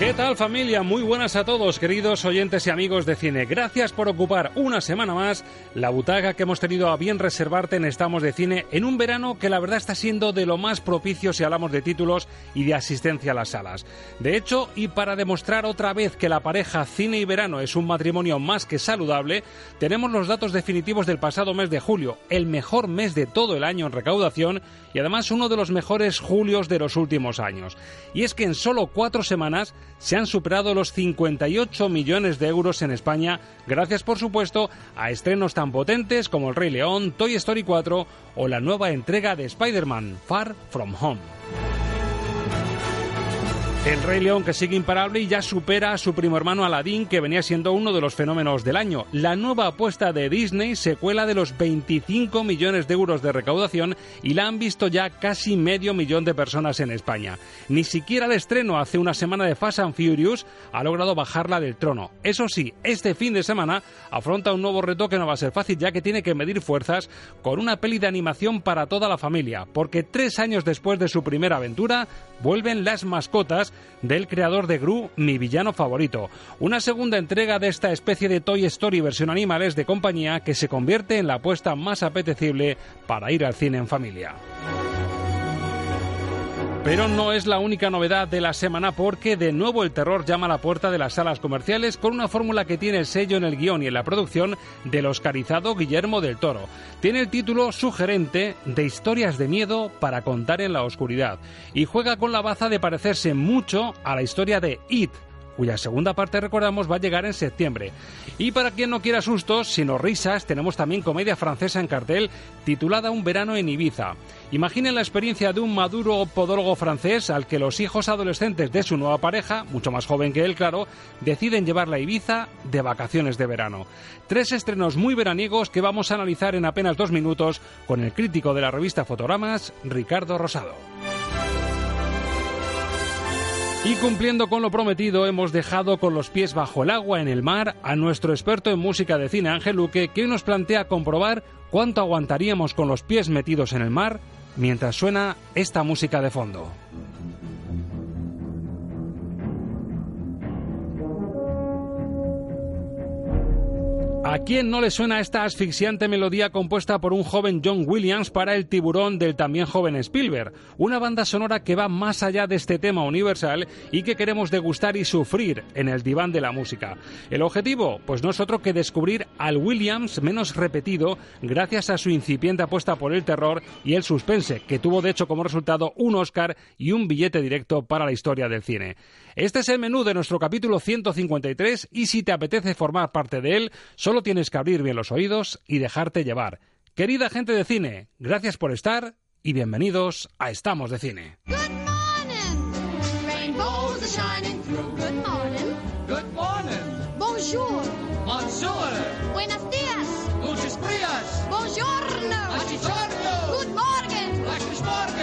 ¿Qué tal familia? Muy buenas a todos, queridos oyentes y amigos de cine. Gracias por ocupar una semana más la butaca que hemos tenido a bien reservarte en Estamos de Cine en un verano que la verdad está siendo de lo más propicio si hablamos de títulos y de asistencia a las salas. De hecho, y para demostrar otra vez que la pareja cine y verano es un matrimonio más que saludable, tenemos los datos definitivos del pasado mes de julio, el mejor mes de todo el año en recaudación y además uno de los mejores julios de los últimos años. Y es que en solo cuatro semanas se han superado los 58 millones de euros en España, gracias por supuesto a estrenos tan potentes como El Rey León, Toy Story 4 o la nueva entrega de Spider-Man, Far From Home. El Rey León que sigue imparable y ya supera a su primo hermano Aladdin que venía siendo uno de los fenómenos del año. La nueva apuesta de Disney se cuela de los 25 millones de euros de recaudación y la han visto ya casi medio millón de personas en España. Ni siquiera el estreno hace una semana de Fast and Furious ha logrado bajarla del trono. Eso sí, este fin de semana afronta un nuevo reto que no va a ser fácil ya que tiene que medir fuerzas con una peli de animación para toda la familia, porque tres años después de su primera aventura vuelven las mascotas del creador de Gru, mi villano favorito. Una segunda entrega de esta especie de Toy Story versión animales de compañía que se convierte en la apuesta más apetecible para ir al cine en familia. Pero no es la única novedad de la semana porque de nuevo el terror llama a la puerta de las salas comerciales con una fórmula que tiene el sello en el guion y en la producción del oscarizado Guillermo del Toro. Tiene el título sugerente de historias de miedo para contar en la oscuridad y juega con la baza de parecerse mucho a la historia de It, cuya segunda parte, recordamos, va a llegar en septiembre. Y para quien no quiera sustos, sino risas, tenemos también comedia francesa en cartel titulada Un verano en Ibiza. Imaginen la experiencia de un maduro podólogo francés al que los hijos adolescentes de su nueva pareja, mucho más joven que él, claro, deciden llevarla a Ibiza de vacaciones de verano. Tres estrenos muy veraniegos que vamos a analizar en apenas dos minutos con el crítico de la revista Fotogramas, Ricardo Rosado. Y cumpliendo con lo prometido, hemos dejado con los pies bajo el agua en el mar a nuestro experto en música de cine Ángel Luque, que hoy nos plantea comprobar cuánto aguantaríamos con los pies metidos en el mar mientras suena esta música de fondo. ¿A quién no le suena esta asfixiante melodía compuesta por un joven John Williams para el tiburón del también joven Spielberg? Una banda sonora que va más allá de este tema universal y que queremos degustar y sufrir en el diván de la música. ¿El objetivo? Pues no es otro que descubrir al Williams menos repetido gracias a su incipiente apuesta por el terror y el suspense, que tuvo de hecho como resultado un Oscar y un billete directo para la historia del cine. Este es el menú de nuestro capítulo 153 y si te apetece formar parte de él, solo tienes que abrir bien los oídos y dejarte llevar. Querida gente de cine, gracias por estar y bienvenidos a Estamos de Cine. Good morning! Rainbows are shining through. Good morning. Good morning. Bonjour. Bonjour. Buenos días. Muchos días. Buongiorno. Buongiorno. Good morning. Guten Morgen.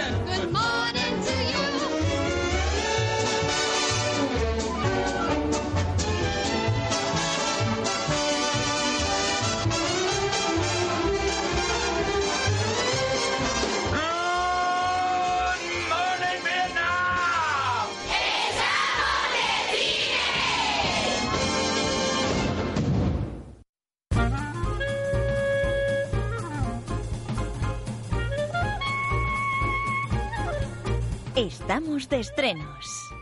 Estamos de estrenos.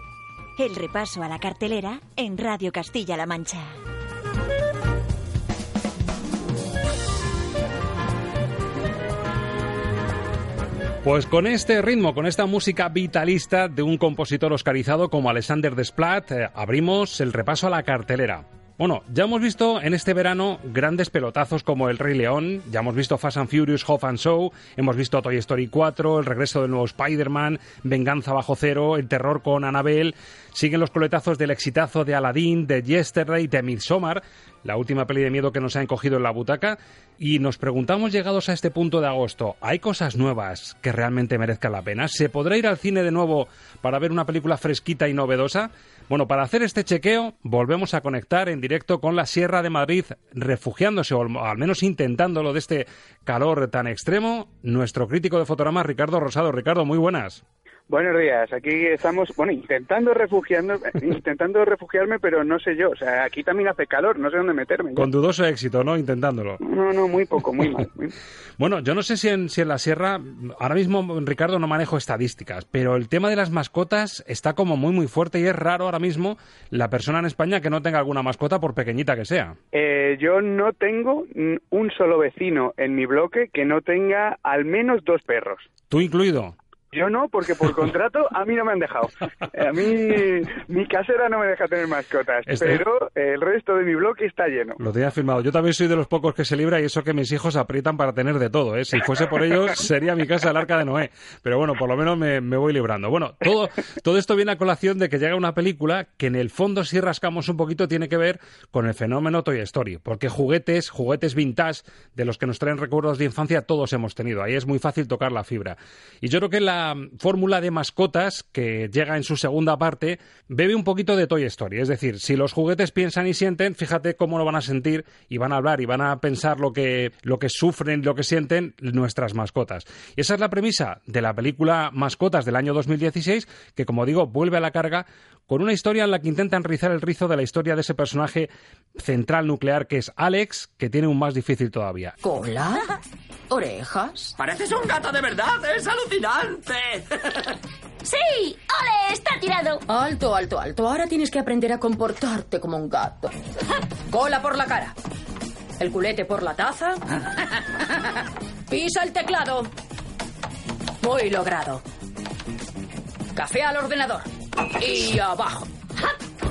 El repaso a la cartelera en Radio Castilla-La Mancha. Pues con este ritmo, con esta música vitalista de un compositor oscarizado como Alexander Desplat, eh, abrimos el repaso a la cartelera. Bueno, ya hemos visto en este verano grandes pelotazos como El Rey León, ya hemos visto Fast and Furious, Hoff and Show, hemos visto Toy Story 4, el regreso del nuevo Spider-Man, Venganza bajo cero, el terror con Annabelle, siguen los coletazos del exitazo de Aladdin, de Yesterday, de Midsommar, la última peli de miedo que nos ha encogido en la butaca, y nos preguntamos llegados a este punto de agosto, ¿hay cosas nuevas que realmente merezcan la pena? ¿Se podrá ir al cine de nuevo para ver una película fresquita y novedosa? Bueno, para hacer este chequeo volvemos a conectar en directo con la Sierra de Madrid, refugiándose o al menos intentándolo de este calor tan extremo, nuestro crítico de fotogramas Ricardo Rosado. Ricardo, muy buenas. Buenos días, aquí estamos, bueno, intentando refugiando, intentando refugiarme, pero no sé yo, o sea, aquí también hace calor, no sé dónde meterme. Con dudoso éxito, ¿no? Intentándolo. No, no, muy poco, muy mal. bueno, yo no sé si en, si en la sierra, ahora mismo, Ricardo, no manejo estadísticas, pero el tema de las mascotas está como muy, muy fuerte y es raro ahora mismo la persona en España que no tenga alguna mascota, por pequeñita que sea. Eh, yo no tengo un solo vecino en mi bloque que no tenga al menos dos perros. ¿Tú incluido? Yo no, porque por contrato a mí no me han dejado. A mí mi casera no me deja tener mascotas, este- pero el resto de mi bloque está lleno. Lo tenía firmado. Yo también soy de los pocos que se libra y eso que mis hijos aprietan para tener de todo. ¿eh? Si fuese por ellos, sería mi casa el arca de Noé. Pero bueno, por lo menos me, voy librando. Bueno, todo, todo esto viene a colación de que llega una película que en el fondo, si rascamos un poquito, tiene que ver con el fenómeno Toy Story. Porque juguetes, juguetes vintage, de los que nos traen recuerdos de infancia, todos hemos tenido. Ahí es muy fácil tocar la fibra. Y yo creo que la fórmula de mascotas que llega en su segunda parte bebe un poquito de Toy Story. Es decir, si los juguetes piensan y sienten, fíjate cómo lo van a sentir y van a hablar y van a pensar lo que, lo que sufren, lo que sienten nuestras mascotas. Y esa es la premisa de la película Mascotas del año 2016, que como digo, vuelve a la carga con una historia en la que intentan rizar el rizo de la historia de ese personaje central nuclear que es Alex, que tiene un más difícil todavía. ¿Cola? ¿Orejas? Pareces un gato de verdad, es alucinante. ¡Sí! ¡Ole! ¡Está tirado! Alto, alto, alto. Ahora tienes que aprender a comportarte como un gato. Cola por la cara. El culete por la taza. Pisa el teclado. Muy logrado. Café al ordenador. Y abajo.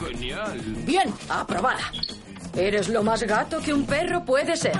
Genial. Bien, aprobada. Eres lo más gato que un perro puede ser.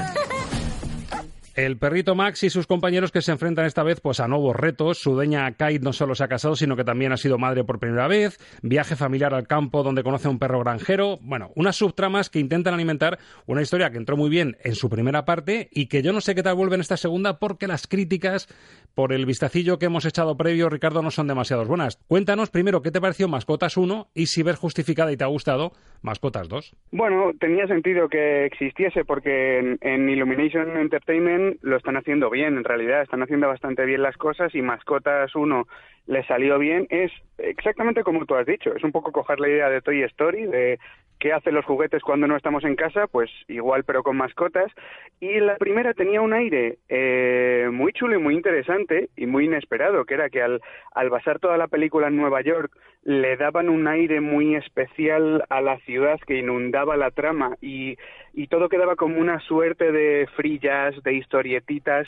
El perrito Max y sus compañeros que se enfrentan esta vez pues a nuevos retos. Su dueña Kate no solo se ha casado, sino que también ha sido madre por primera vez. Viaje familiar al campo donde conoce a un perro granjero. Bueno, unas subtramas que intentan alimentar una historia que entró muy bien en su primera parte y que yo no sé qué tal vuelve en esta segunda porque las críticas por el vistacillo que hemos echado previo, Ricardo, no son demasiado buenas. Cuéntanos primero qué te pareció Mascotas 1 y si ves justificada y te ha gustado Mascotas 2. Bueno, tenía sentido que existiese porque en, en Illumination Entertainment lo están haciendo bien, en realidad, están haciendo bastante bien las cosas y Mascotas 1 le salió bien, es exactamente como tú has dicho, es un poco coger la idea de Toy Story, de qué hacen los juguetes cuando no estamos en casa, pues igual pero con mascotas, y la primera tenía un aire eh, muy chulo y muy interesante y muy inesperado, que era que al, al basar toda la película en Nueva York le daban un aire muy especial a la ciudad que inundaba la trama. Y, y todo quedaba como una suerte de frillas, de historietitas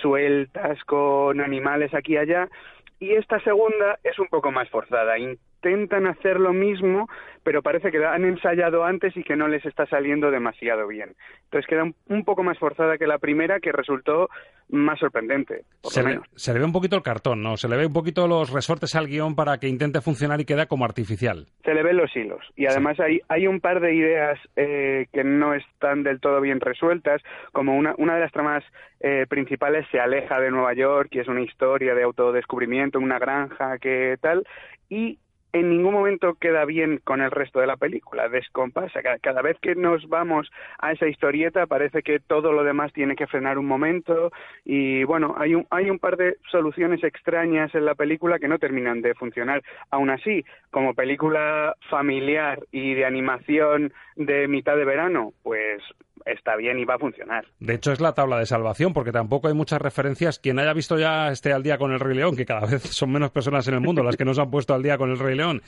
sueltas con animales aquí y allá y esta segunda es un poco más forzada. Intentan hacer lo mismo, pero parece que han ensayado antes y que no les está saliendo demasiado bien. Entonces queda un, poco más forzada que la primera, que resultó más sorprendente. se, Le, se le ve un poquito el cartón, ¿no? Se le ve un poquito los resortes al guion para que intente funcionar y queda como artificial. Se le ven los hilos. Y además hay, hay un par de ideas eh, que no están del todo bien resueltas, como una, una de las tramas eh, principales se aleja de Nueva York y es una historia de autodescubrimiento en una granja que tal, y en ningún momento queda bien con el resto de la película, descompasa. Cada, vez que nos vamos a esa historieta parece que todo lo demás tiene que frenar un momento y bueno, hay un, hay un par de soluciones extrañas en la película que no terminan de funcionar. Aún así, como película familiar y de animación de mitad de verano, pues está bien y va a funcionar. De hecho, es la tabla de salvación, porque tampoco hay muchas referencias. Quien haya visto ya esté al día con el Rey León, que cada vez son menos personas en el mundo las que no se han puesto al día con el Rey León,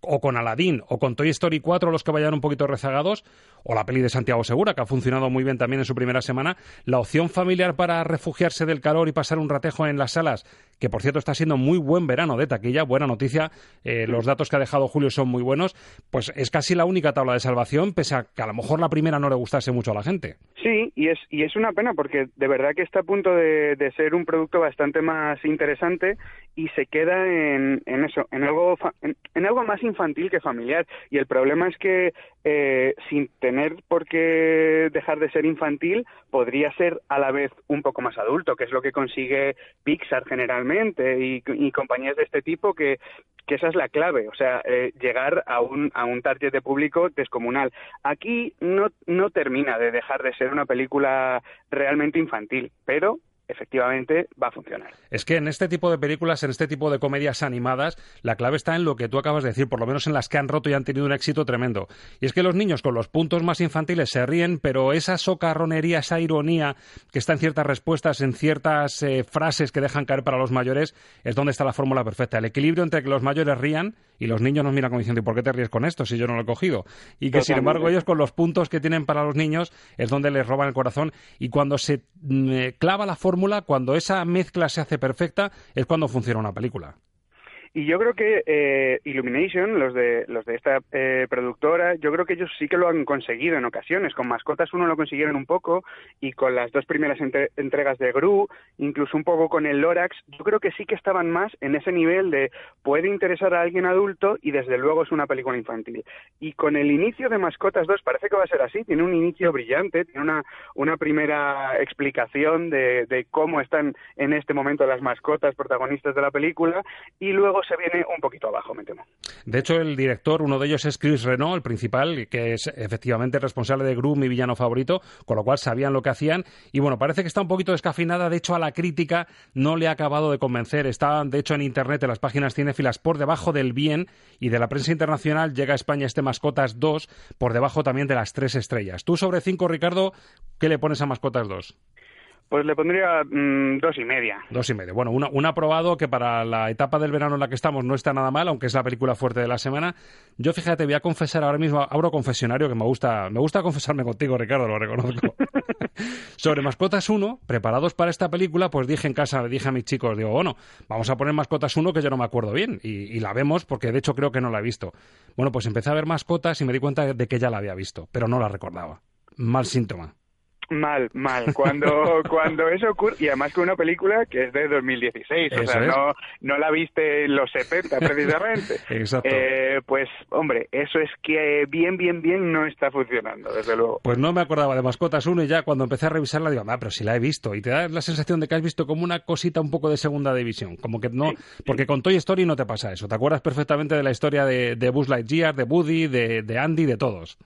o con Aladdin, o con Toy Story 4, los que vayan un poquito rezagados, o la peli de Santiago Segura, que ha funcionado muy bien también en su primera semana, la opción familiar para refugiarse del calor y pasar un ratejo en las salas, que por cierto está siendo muy buen verano de taquilla, buena noticia, eh, los datos que ha dejado Julio son muy buenos, pues es casi la única tabla de salvación, pese a que a lo mejor la primera no le gustase mucho a la gente. Sí, y es, y es una pena porque de verdad que está a punto de, ser un producto bastante más interesante y se queda en, en eso, en algo, en, algo más infantil que familiar. Y el problema es que eh, sin tener por qué dejar de ser infantil, podría ser a la vez un poco más adulto, que es lo que consigue Pixar generalmente y, compañías de este tipo que, que esa es la clave, o sea, eh, llegar a un, a un target de público descomunal. Aquí no, no termina de dejar de ser una película realmente infantil, pero efectivamente va a funcionar. Es que en este tipo de películas, en este tipo de comedias animadas, la clave está en lo que tú acabas de decir, por lo menos en las que han roto y han tenido un éxito tremendo. Y es que los niños con los puntos más infantiles se ríen, pero esa socarronería, esa ironía que está en ciertas respuestas, en ciertas eh, frases que dejan caer para los mayores, es donde está la fórmula perfecta. El equilibrio entre que los mayores rían y los niños nos miran como diciendo, ¿y por qué te ríes con esto si yo no lo he cogido? Y que, sin embargo, ellos con los puntos que tienen para los niños es donde les roban el corazón. Y cuando se mm, eh, clava la fórmula, cuando esa mezcla se hace perfecta, es cuando funciona una película. Y yo creo que eh, Illumination, los de, los de esta eh, productora, yo creo que ellos sí que lo han conseguido en ocasiones. Con Mascotas uno lo consiguieron un poco y con las dos primeras entregas de Gru, incluso un poco con el Lorax, yo creo que sí que estaban más en ese nivel de puede interesar a alguien adulto y desde luego es una película infantil. Y con el inicio de Mascotas 2 parece que va a ser así, tiene un inicio brillante, tiene una, una primera explicación de, de cómo están en este momento las mascotas protagonistas de la película y luego se viene un poquito abajo, me temo. De hecho, el director, uno de ellos es Chris Renault, el principal, que es efectivamente responsable de Gru, mi villano favorito, con lo cual sabían lo que hacían. Y bueno, parece que está un poquito descafinada. De hecho, a la crítica no le ha acabado de convencer. Está, de hecho, en Internet, en las páginas cinéfilas, por debajo del bien. Y de la prensa internacional llega a España este Mascotas 2, por debajo también de las tres estrellas. Tú sobre cinco, Ricardo, ¿qué le pones a Mascotas 2? Pues le pondría mm, dos y media. Dos y media. Bueno, un aprobado que para la etapa del verano en la que estamos no está nada mal, aunque es la película fuerte de la semana. Yo, fíjate, voy a confesar ahora mismo, abro confesionario, que me gusta, me gusta confesarme contigo, Ricardo, lo reconozco. Sobre Mascotas 1, preparados para esta película, pues dije en casa, le dije a mis chicos, digo, bueno, vamos a poner Mascotas 1 que yo no me acuerdo bien. Y, y la vemos porque de hecho creo que no la he visto. Bueno, pues empecé a ver Mascotas y me di cuenta de que ya la había visto, pero no la recordaba. Mal síntoma. Mal, mal. Cuando, cuando eso ocurre, y además con una película que es de 2016, o sea, no, no la viste en los 70 precisamente. Exacto. Eh, pues, hombre, eso es que bien, bien, bien no está funcionando, desde luego. Pues no me acordaba de Mascotas 1 y ya cuando empecé a revisarla digo, ah, pero si la he visto. Y te da la sensación de que has visto como una cosita un poco de segunda división. Como que no, porque con Toy Story no te pasa eso. Te acuerdas perfectamente de la historia de, de Buzz Lightyear, de Woody, de, de Andy, de todos.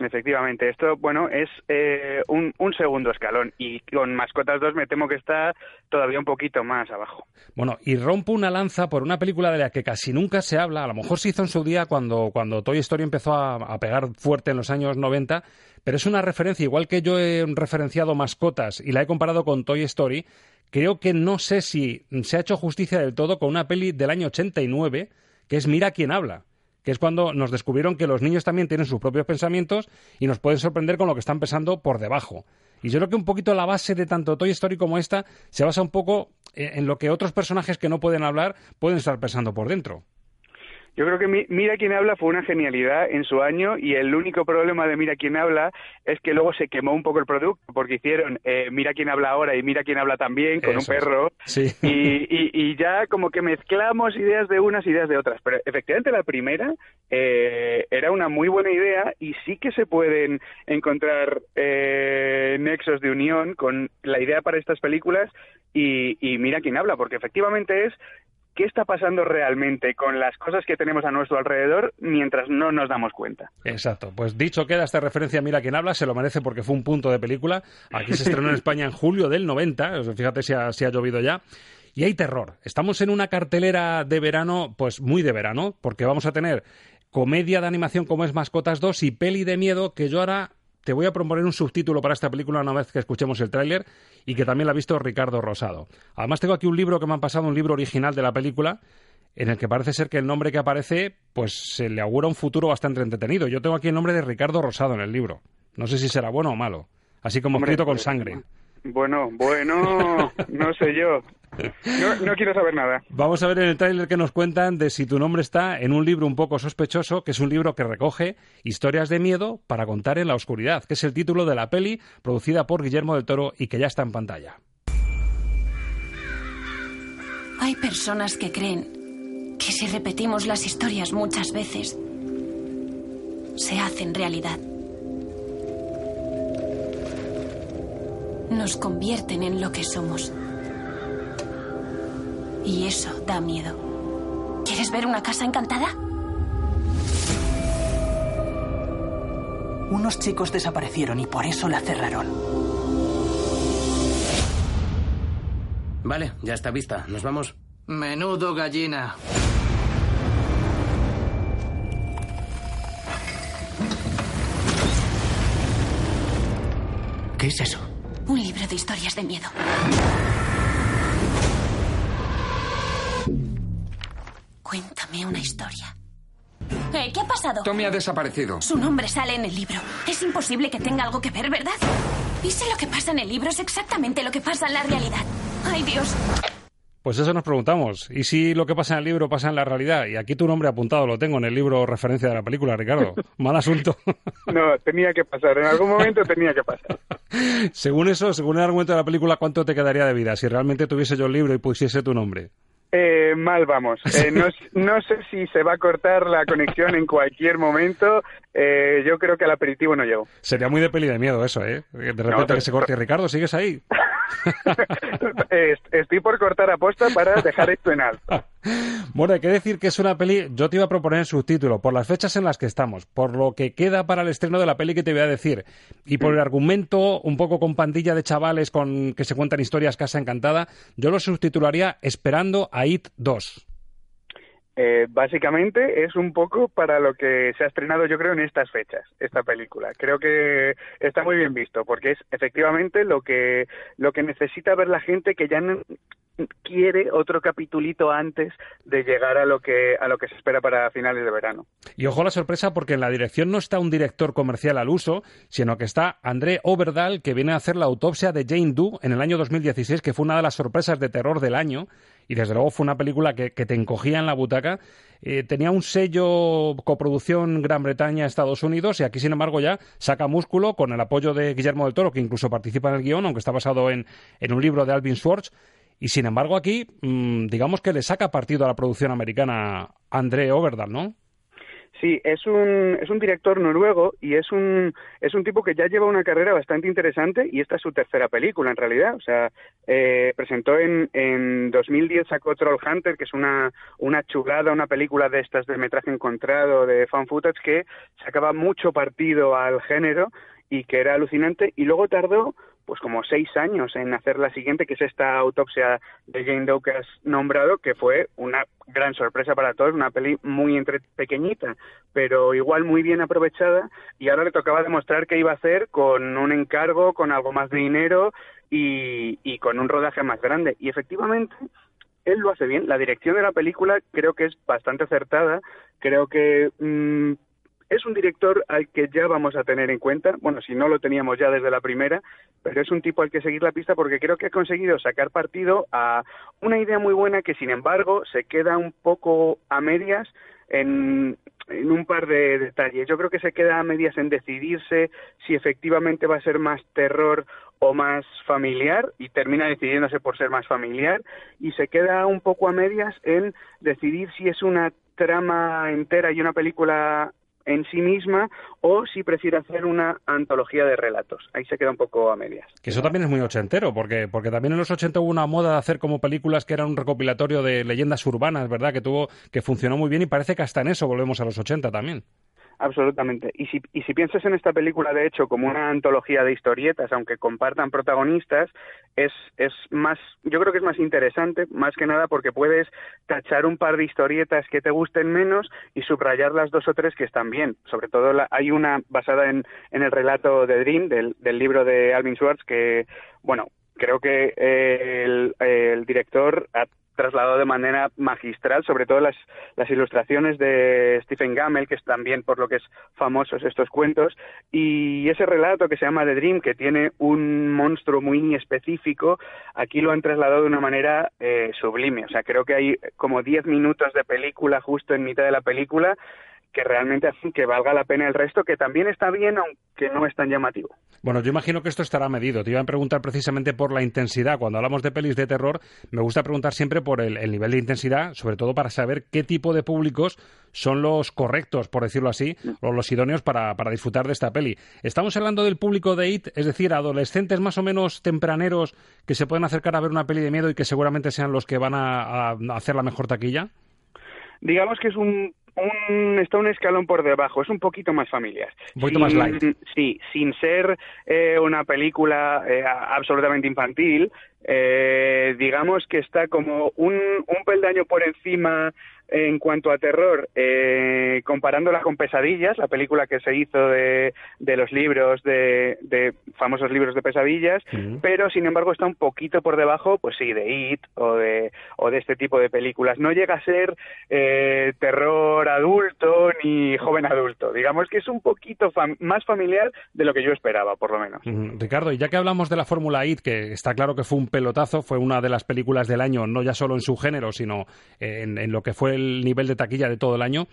Efectivamente, esto, bueno, es eh, un, un, segundo escalón y con Mascotas 2 me temo que está todavía un poquito más abajo. Bueno, y rompo una lanza por una película de la que casi nunca se habla, a lo mejor se hizo en su día cuando, cuando Toy Story empezó a, a pegar fuerte en los años 90, pero es una referencia, igual que yo he referenciado Mascotas y la he comparado con Toy Story, creo que no sé si se ha hecho justicia del todo con una peli del año 89, que es Mira quién habla que es cuando nos descubrieron que los niños también tienen sus propios pensamientos y nos pueden sorprender con lo que están pensando por debajo. Y yo creo que un poquito la base de tanto Toy Story como esta se basa un poco en lo que otros personajes que no pueden hablar pueden estar pensando por dentro. Yo creo que Mira quién habla fue una genialidad en su año y el único problema de Mira quién habla es que luego se quemó un poco el producto porque hicieron eh, Mira quién habla ahora y Mira quién habla también con un perro y, ya como que mezclamos ideas de unas ideas de otras. Pero efectivamente la primera eh, era una muy buena idea y sí que se pueden encontrar eh, nexos de unión con la idea para estas películas y, y Mira quién habla porque efectivamente es qué está pasando realmente con las cosas que tenemos a nuestro alrededor mientras no nos damos cuenta. Exacto. Pues dicho queda esta referencia, mira quién habla, se lo merece porque fue un punto de película. Aquí se estrenó en España en julio del 90, fíjate si ha, si ha llovido ya. Y hay terror. Estamos en una cartelera de verano, pues muy de verano, porque vamos a tener comedia de animación como es Mascotas 2 y peli de miedo que yo ahora te voy a proponer un subtítulo para esta película una vez que escuchemos el tráiler y que también la ha visto Ricardo Rosado. Además tengo aquí un libro que me han pasado, un libro original de la película, en el que parece ser que el nombre que aparece, pues se le augura un futuro bastante entretenido. Yo tengo aquí el nombre de Ricardo Rosado en el libro. No sé si será bueno o malo. Así como escrito con sangre. Bueno, bueno, no sé yo. No, quiero saber nada. Vamos a ver en el tráiler que nos cuentan de si tu nombre está en un libro un poco sospechoso, que es un libro que recoge historias de miedo para contar en la oscuridad, que es el título de la peli producida por Guillermo del Toro y que ya está en pantalla. Hay personas que creen que si repetimos las historias muchas veces, se hacen realidad. Nos convierten en lo que somos. Y eso da miedo. ¿Quieres ver una casa encantada? Unos chicos desaparecieron y por eso la cerraron. Vale, ya está vista. ¿Nos vamos? Menudo gallina. ¿Qué es eso? Un libro de historias de miedo. Cuéntame una historia. Eh, ¿Qué ha pasado? Tommy ha desaparecido. Su nombre sale en el libro. Es imposible que tenga algo que ver, ¿verdad? Y si lo que pasa en el libro es exactamente lo que pasa en la realidad. ¡Ay, Dios! Pues eso nos preguntamos. ¿Y si lo que pasa en el libro pasa en la realidad? Y aquí tu nombre apuntado lo tengo en el libro referencia de la película, Ricardo. Mal asunto. No, tenía que pasar. En algún momento tenía que pasar. Según eso, según el argumento de la película, ¿cuánto te quedaría de vida si realmente tuviese yo el libro y pusiese tu nombre? Eh, mal vamos. Eh, no, no, sé si se va a cortar la conexión en cualquier momento. Eh, yo creo que al aperitivo no llego. Sería muy de peli de miedo eso, ¿eh? De repente que se corte. Ricardo, ¿sigues ahí? Estoy por cortar aposta para dejar esto en alto. Bueno, hay que decir que es una peli, yo te iba a proponer el subtítulo, por las fechas en las que estamos, por lo que queda para el estreno de la peli que te voy a decir, y por el argumento un poco con pandilla de chavales con que se cuentan historias casa encantada, yo lo subtitularía Esperando a It 2. Eh, básicamente es un poco para lo que se ha estrenado yo creo en estas fechas esta película. Creo que está muy bien visto porque es efectivamente lo que lo que necesita ver la gente que ya quiere otro capitulito antes de llegar a lo que a lo que se espera para finales de verano. Y ojo la sorpresa porque en la dirección no está un director comercial al uso sino que está André Overdahl que viene a hacer la autopsia de Jane Doe en el año 2016 que fue una de las sorpresas de terror del año y desde luego fue una película que, te encogía en la butaca. Eh, tenía un sello coproducción Gran Bretaña-Estados Unidos y aquí, sin embargo, ya saca músculo con el apoyo de Guillermo del Toro, que incluso participa en el guion, aunque está basado en, en un libro de Alvin Schwartz. Y sin embargo, aquí, mm, digamos que le saca partido a la producción americana André Overdahl, ¿no? Sí, es un, es un director noruego y es un, es un tipo que ya lleva una carrera bastante interesante y esta es su tercera película en realidad. O sea, eh, presentó en, en 2010 sacó Troll Hunter, que es una, una chulada, una película de estas de metraje encontrado, de fan footage, que sacaba mucho partido al género y que era alucinante y luego tardó pues como seis años en hacer la siguiente, que es esta autopsia de Jane Doe que has nombrado, que fue una gran sorpresa para todos, una peli muy entre pequeñita, pero igual muy bien aprovechada, y ahora le tocaba demostrar qué iba a hacer con un encargo, con algo más de dinero y, y con un rodaje más grande. Y efectivamente, él lo hace bien. La dirección de la película creo que es bastante acertada. Creo que mm, es un director al que ya vamos a tener en cuenta, bueno, si no lo teníamos ya desde la primera, pero es un tipo al que seguir la pista porque creo que ha conseguido sacar partido a una idea muy buena que, sin embargo, se queda un poco a medias en, en un par de detalles. Yo creo que se queda a medias en decidirse si efectivamente va a ser más terror o más familiar y termina decidiéndose por ser más familiar y se queda un poco a medias en decidir si es una trama entera y una película en sí misma o si prefiere hacer una antología de relatos. Ahí se queda un poco a medias. Que eso también es muy ochentero, porque, porque también en los 80 hubo una moda de hacer como películas que eran un recopilatorio de leyendas urbanas, ¿verdad? Que tuvo, que funcionó muy bien y parece que hasta en eso volvemos a los 80 también. Absolutamente. Y si, y si piensas en esta película, de hecho, como una antología de historietas, aunque compartan protagonistas, es, es más, yo creo que es más interesante, más que nada porque puedes tachar un par de historietas que te gusten menos y subrayar las dos o tres que están bien. Sobre todo hay una basada en, en el relato de Dream, del, del libro de Alvin Schwartz, que, bueno, creo que el, el, director ha trasladado de manera magistral, sobre todo las, las ilustraciones de Stephen Gammel, que es también por lo que es famosos estos cuentos, y ese relato que se llama The Dream, que tiene un monstruo muy específico, aquí lo han trasladado de una manera eh, sublime. O sea, creo que hay como 10 minutos de película justo en mitad de la película que realmente hacen que valga la pena el resto, que también está bien, aunque no es tan llamativo. Bueno, yo imagino que esto estará medido. Te iba a preguntar precisamente por la intensidad. Cuando hablamos de pelis de terror, me gusta preguntar siempre por el, el nivel de intensidad, sobre todo para saber qué tipo de públicos son los correctos, por decirlo así, o los idóneos para, para disfrutar de esta peli. Estamos hablando del público de IT, es decir, adolescentes más o menos tempraneros que se pueden acercar a ver una peli de miedo y que seguramente sean los que van a, a hacer la mejor taquilla. Digamos que es un un, está un escalón por debajo, es un poquito más familiar. Un poquito más light. Sí, sin ser eh, una película eh, absolutamente infantil, eh, digamos que está como un, un peldaño por encima en cuanto a terror, eh, comparándola con Pesadillas, la película que se hizo de, de los libros, de, de, famosos libros de pesadillas, pero sin embargo está un poquito por debajo, pues sí, de It o de, o de este tipo de películas. No llega a ser eh, terror adulto ni joven adulto. Digamos que es un poquito fam más familiar de lo que yo esperaba, por lo menos. Uh-huh. Ricardo, y ya que hablamos de la Fórmula It, que está claro que fue un pelotazo, fue una de las películas del año, no ya solo en su género, sino en, en lo que fue el nivel de taquilla de todo el año.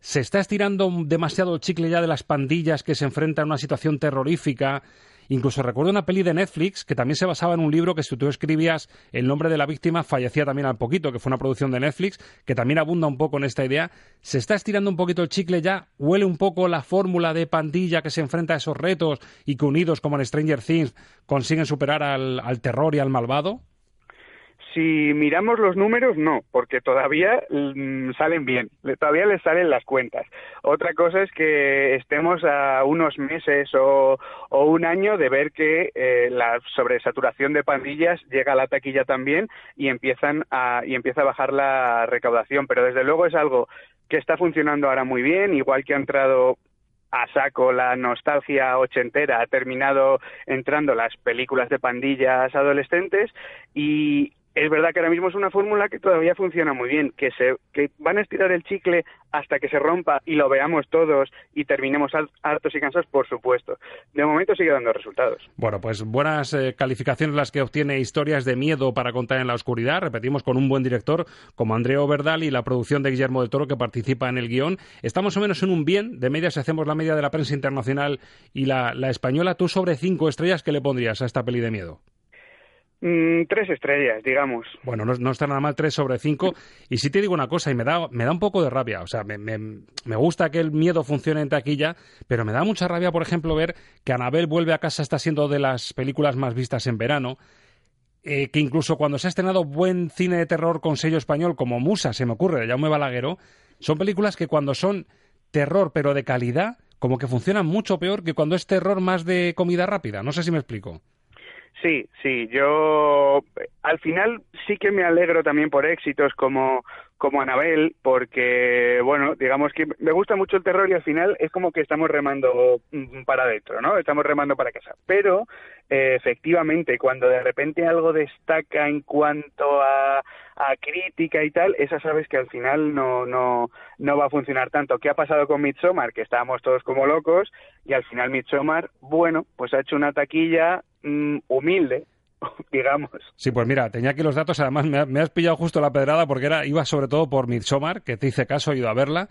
¿Se está estirando demasiado el chicle ya de las pandillas que se enfrentan a una situación terrorífica? Incluso recuerdo una peli de Netflix que también se basaba en un libro que si tú escribías el nombre de la víctima fallecía también al poquito, que fue una producción de Netflix, que también abunda un poco en esta idea. ¿Se está estirando un poquito el chicle ya? ¿Huele un poco la fórmula de pandilla que se enfrenta a esos retos y que unidos como en Stranger Things consiguen superar al, al terror y al malvado? Si miramos los números, no, porque todavía mmm, salen bien, todavía les salen las cuentas. Otra cosa es que estemos a unos meses o, o un año de ver que eh, la sobresaturación de pandillas llega a la taquilla también y empiezan a, y empieza a bajar la recaudación. Pero desde luego es algo que está funcionando ahora muy bien, igual que ha entrado a saco la nostalgia ochentera, ha terminado entrando las películas de pandillas adolescentes y es verdad que ahora mismo es una fórmula que todavía funciona muy bien, que se que van a estirar el chicle hasta que se rompa y lo veamos todos y terminemos hartos y cansados, por supuesto. De momento sigue dando resultados. Bueno, pues buenas eh, calificaciones las que obtiene Historias de Miedo para contar en la oscuridad. Repetimos con un buen director como Andrea Overdal y la producción de Guillermo del Toro que participa en el guion. Estamos o menos en un bien. De media, si hacemos la media de la prensa internacional y la, la española, tú sobre cinco estrellas, ¿qué le pondrías a esta peli de miedo? Mm, tres estrellas, digamos. Bueno, no, está nada mal tres sobre cinco. Y sí te digo una cosa, y me da, me da un poco de rabia. O sea, me, me, me, gusta que el miedo funcione en taquilla, pero me da mucha rabia, por ejemplo, ver que Anabel vuelve a casa está siendo de las películas más vistas en verano. Eh, que incluso cuando se ha estrenado buen cine de terror con sello español, como Musa, se me ocurre, de Jaume Balagueró, son películas que cuando son terror pero de calidad, como que funcionan mucho peor que cuando es terror más de comida rápida. No sé si me explico. Sí, sí, yo al final sí que me alegro también por éxitos como como Anabel, porque, bueno, digamos que me gusta mucho el terror y al final es como que estamos remando para adentro, ¿no? Estamos remando para casa. Pero, eh, efectivamente, cuando de repente algo destaca en cuanto a, a crítica y tal, esa sabes que al final no, no, no va a funcionar tanto. ¿Qué ha pasado con Midsommar? Que estábamos todos como locos y al final Midsommar, bueno, pues ha hecho una taquilla mmm, humilde, digamos. Sí, pues mira, tenía aquí los datos, además me, me, has pillado justo la pedrada porque era iba sobre todo por Midsommar, que te hice caso, he ido a verla.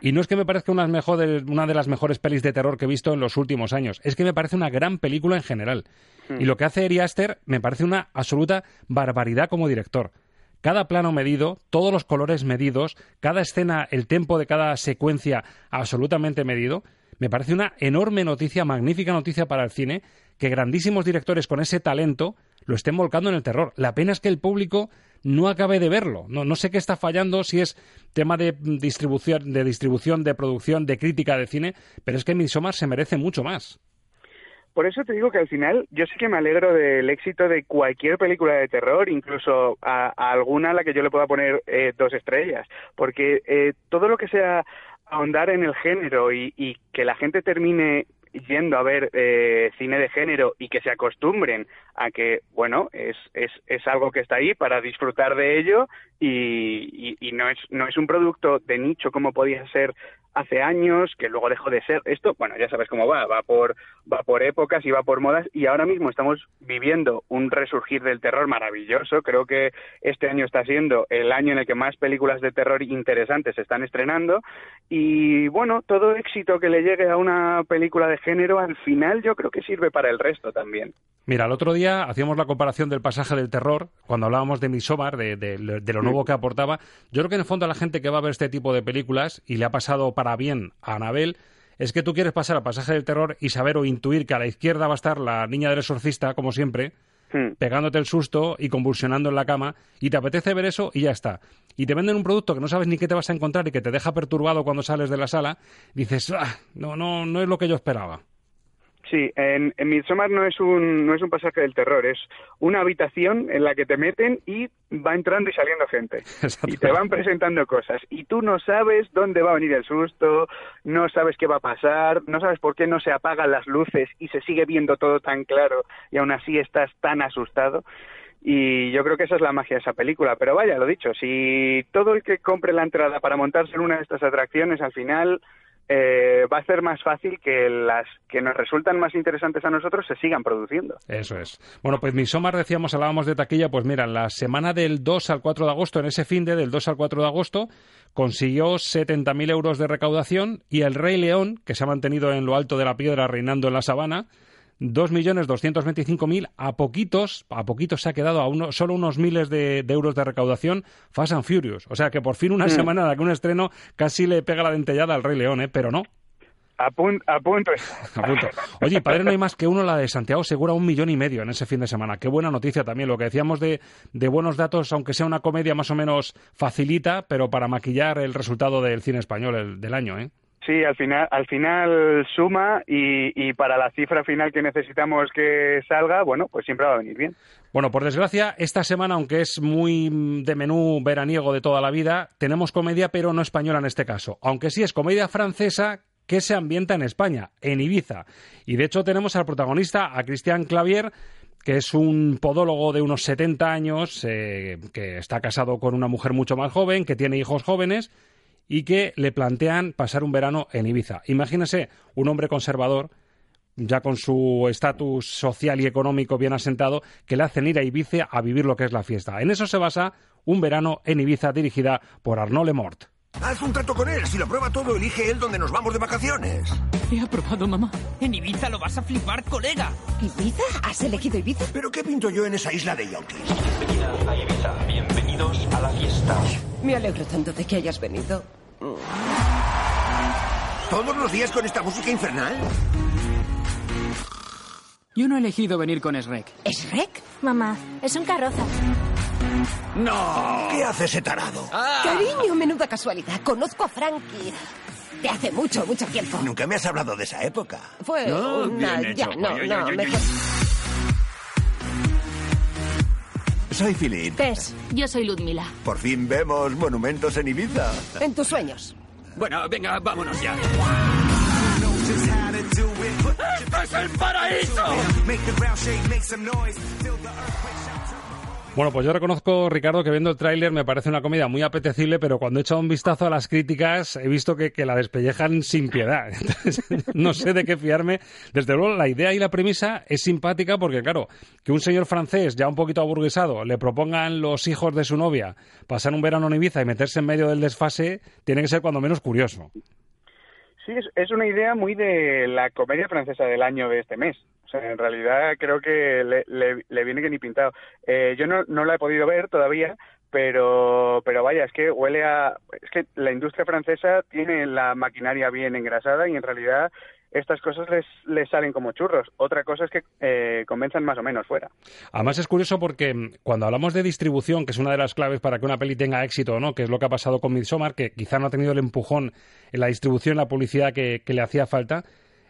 Y no es que me parezca una, mejor, una de las mejores pelis de terror que he visto en los últimos años, es que me parece una gran película en general. Mm. Y lo que hace Ari Aster me parece una absoluta barbaridad como director. Cada plano medido, todos los colores medidos, cada escena, el tempo de cada secuencia absolutamente medido, me parece una enorme noticia, magnífica noticia para el cine, que grandísimos directores con ese talento lo estén volcando en el terror. La pena es que el público no acabé de verlo. No, no sé qué está fallando, si es tema de distribución, de distribución, de producción, de crítica de cine, pero es que Midsommar se merece mucho más. Por eso te digo que al final yo sí que me alegro del éxito de cualquier película de terror, incluso a, alguna a la que yo le pueda poner eh, dos estrellas, porque eh, todo lo que sea ahondar en el género y, y que la gente termine yendo a ver eh, cine de género y que se acostumbren a que, bueno, es, es, es algo que está ahí para disfrutar de ello y, y, no, es, no es un producto de nicho como podía ser hace años, que luego dejó de ser esto, bueno, ya sabes cómo va, va por, va por épocas y va por modas, y ahora mismo estamos viviendo un resurgir del terror maravilloso. Creo que este año está siendo el año en el que más películas de terror interesantes se están estrenando, y bueno, todo éxito que le llegue a una película de género, al final yo creo que sirve para el resto también. Mira, el otro día hacíamos la comparación del pasaje del terror, cuando hablábamos de Midsommar, de, de, lo nuevo que aportaba. Yo creo que en el fondo a la gente que va a ver este tipo de películas, y le ha pasado para bien a Anabel es que tú quieres pasar al pasaje del terror y saber o intuir que a la izquierda va a estar la niña del exorcista, como siempre, hmm. pegándote el susto y convulsionando en la cama, y te apetece ver eso y ya está. Y te venden un producto que no sabes ni qué te vas a encontrar y que te deja perturbado cuando sales de la sala, dices, ah, no, no, no es lo que yo esperaba. Sí, en, en Midsommar no es un no es un pasaje del terror, es una habitación en la que te meten y va entrando y saliendo gente y te van presentando cosas y tú no sabes dónde va a venir el susto, no sabes qué va a pasar, no sabes por qué no se apagan las luces y se sigue viendo todo tan claro y aún así estás tan asustado. Y yo creo que esa es la magia de esa película. Pero vaya, lo dicho, si todo el que compre la entrada para montarse en una de estas atracciones al final eh, va a ser más fácil que las que nos resultan más interesantes a nosotros se sigan produciendo. Eso es. Bueno, pues Midsommar decíamos, hablábamos de taquilla, pues mira, la semana del 2 al 4 de agosto, en ese fin de del 2 al 4 de agosto, consiguió 70.000 euros de recaudación y el Rey León, que se ha mantenido en lo alto de la piedra reinando en la sabana, 2.225.000 a poquitos, a poquitos se ha quedado a uno, solo unos miles de, euros de recaudación Fast and Furious. O sea que por fin una mm. semana de que un estreno casi le pega la dentellada al Rey León, ¿eh? pero no. A, punto. a punto. Oye, padre, no hay más que uno, la de Santiago Segura, un millón y medio en ese fin de semana. Qué buena noticia también. Lo que decíamos de, de buenos datos, aunque sea una comedia más o menos facilita, pero para maquillar el resultado del cine español del año, ¿eh? Sí, al final, al final suma y, y, para la cifra final que necesitamos que salga, bueno, pues siempre va a venir bien. Bueno, por desgracia, esta semana, aunque es muy de menú veraniego de toda la vida, tenemos comedia, pero no española en este caso. Aunque sí es comedia francesa que se ambienta en España, en Ibiza. Y de hecho tenemos al protagonista, a Cristian Clavier, que es un podólogo de unos 70 años, eh, que está casado con una mujer mucho más joven, que tiene hijos jóvenes y que le plantean pasar un verano en Ibiza. Imagínese un hombre conservador ya con su estatus social y económico bien asentado, que le hacen ir a Ibiza a vivir lo que es la fiesta. En eso se basa Un verano en Ibiza dirigida por Arnaud Lemort. Haz un trato con él. Si lo prueba todo, elige él donde nos vamos de vacaciones. He aprobado, mamá. En Ibiza lo vas a flipar, colega. ¿Ibiza? ¿Has elegido Ibiza? ¿Pero qué pinto yo en esa isla de yautis? Bienvenida a Ibiza. Bienvenidos a la fiesta. Me alegro tanto de que hayas venido. ¿Todos los días con esta música infernal? Yo no he elegido venir con Shrek. ¿Shrek? Mamá, es un carroza. ¡No! ¿Qué hace ese tarado? Ah. Cariño, menuda casualidad. Conozco a Frankie. De hace mucho, mucho tiempo. Nunca me has hablado de esa época. Fue una... Ya, no, no, mejor... Soy Philip. Tess, yo soy Ludmila. Por fin vemos monumentos en Ibiza. En tus sueños. Bueno, venga, vámonos ya. ¡Esto es el paraíso! Bueno, pues yo reconozco, Ricardo, que viendo el tráiler me parece una comedia muy apetecible, pero cuando he echado un vistazo a las críticas he visto que, la despellejan sin piedad. no sé de qué fiarme. Desde luego, la idea y la premisa es simpática porque, claro, que un señor francés ya un poquito aburguesado le propongan los hijos de su novia pasar un verano en Ibiza y meterse en medio del desfase, tiene que ser cuando menos curioso. Sí, es, una idea muy de la comedia francesa del año de este mes. En realidad creo que le, viene que ni pintado. Eh, yo no, no la he podido ver todavía, pero pero vaya es que huele a es que la industria francesa tiene la maquinaria bien engrasada y en realidad estas cosas les, salen como churros. Otra cosa es que eh, convenzan más o menos fuera. Además es curioso porque cuando hablamos de distribución, que es una de las claves para que una peli tenga éxito o no, que es lo que ha pasado con Midsommar, que quizá no ha tenido el empujón en la distribución, la publicidad que le hacía falta,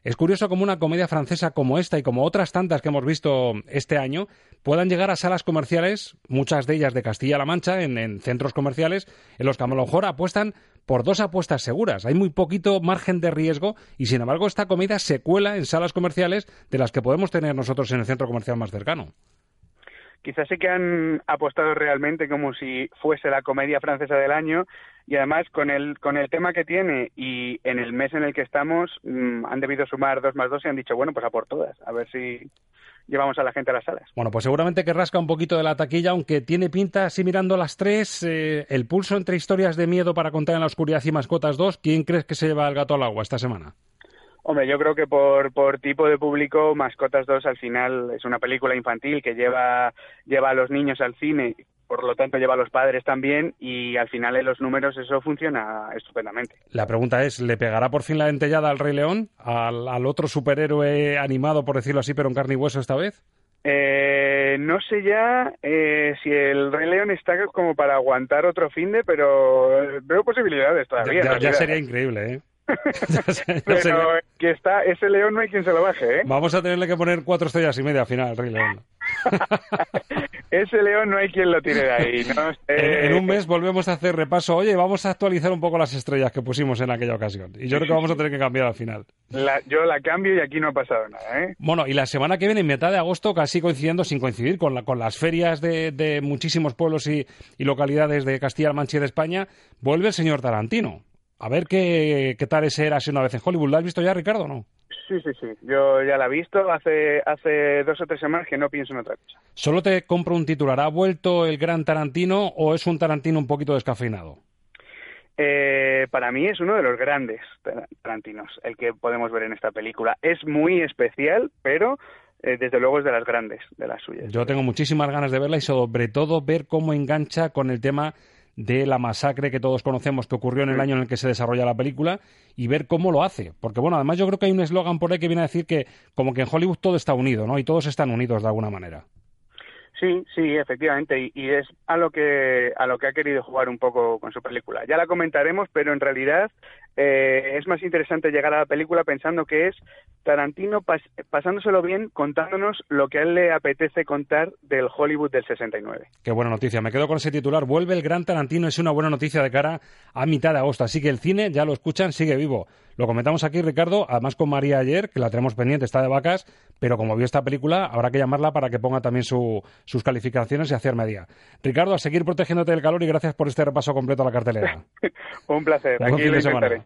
es curioso cómo una comedia francesa como esta y como otras tantas que hemos visto este año puedan llegar a salas comerciales, muchas de ellas de Castilla-La Mancha, en, en, centros comerciales, en los que a lo mejor apuestan por dos apuestas seguras. Hay muy poquito margen de riesgo y, sin embargo, esta comedia se cuela en salas comerciales de las que podemos tener nosotros en el centro comercial más cercano quizás sí que han apostado realmente como si fuese la comedia francesa del año y además con el con el tema que tiene y en el mes en el que estamos mmm, han debido sumar dos más dos y han dicho bueno pues a por todas a ver si llevamos a la gente a las salas. Bueno, pues seguramente que rasca un poquito de la taquilla, aunque tiene pinta, así mirando las tres, eh, el pulso entre historias de miedo para contar en la oscuridad y mascotas dos, ¿quién crees que se lleva el gato al agua esta semana? Hombre, yo creo que por, por tipo de público, Mascotas 2 al final es una película infantil que lleva, lleva a los niños al cine, por lo tanto lleva a los padres también y al final en los números eso funciona estupendamente. La pregunta es, ¿le pegará por fin la dentellada al Rey León, al, al otro superhéroe animado, por decirlo así, pero en carne y hueso esta vez? Eh, no sé ya eh, si el Rey León está como para aguantar otro finde, pero veo posibilidades todavía. Ya, ya sería increíble, ¿eh? Pero que está, ese león no hay quien se lo baje, ¿eh? Vamos a tenerle que poner cuatro estrellas y media al final, Rey León. ese león no hay quien lo tire de ahí. ¿no? En, en, un mes volvemos a hacer repaso. Oye, vamos a actualizar un poco las estrellas que pusimos en aquella ocasión. Y yo creo que vamos a tener que cambiar al final. La, yo la cambio y aquí no ha pasado nada, ¿eh? Bueno, y la semana que viene, en mitad de agosto, casi coincidiendo, sin coincidir con, la, con las ferias de, de muchísimos pueblos y, y localidades de Castilla-La Mancha y de España, vuelve el señor Tarantino. A ver qué, qué tal ese era así una vez en Hollywood. ¿Lo has visto ya, Ricardo, o no? Sí, sí, sí. Yo ya la he visto hace, hace dos o tres semanas que no pienso en otra cosa. Solo te compro un titular. ¿Ha vuelto el gran Tarantino o es un Tarantino un poquito descafeinado? Eh, para mí es uno de los grandes Tarantinos, el que podemos ver en esta película. Es muy especial, pero eh, desde luego es de las grandes, de las suyas. Yo tengo muchísimas ganas de verla y sobre todo ver cómo engancha con el tema de la masacre que todos conocemos que ocurrió en el año en el que se desarrolla la película y ver cómo lo hace. Porque, bueno, además yo creo que hay un eslogan por ahí que viene a decir que como que en Hollywood todo está unido, ¿no? Y todos están unidos de alguna manera. Sí, sí, efectivamente, y, y, es a lo que a lo que ha querido jugar un poco con su película. Ya la comentaremos, pero en realidad eh, es más interesante llegar a la película pensando que es Tarantino pas pasándoselo bien, contándonos lo que a él le apetece contar del Hollywood del 69. Qué buena noticia. Me quedo con ese titular. Vuelve el gran Tarantino. Es una buena noticia de cara a mitad de agosto. Así que el cine, ya lo escuchan, sigue vivo. Lo comentamos aquí, Ricardo, además con María ayer, que la tenemos pendiente, está de vacas, pero como vio esta película, habrá que llamarla para que ponga también su, sus calificaciones y hacer media. Ricardo, a seguir protegiéndote del calor y gracias por este repaso completo a la cartelera. Un placer. Aquí lo.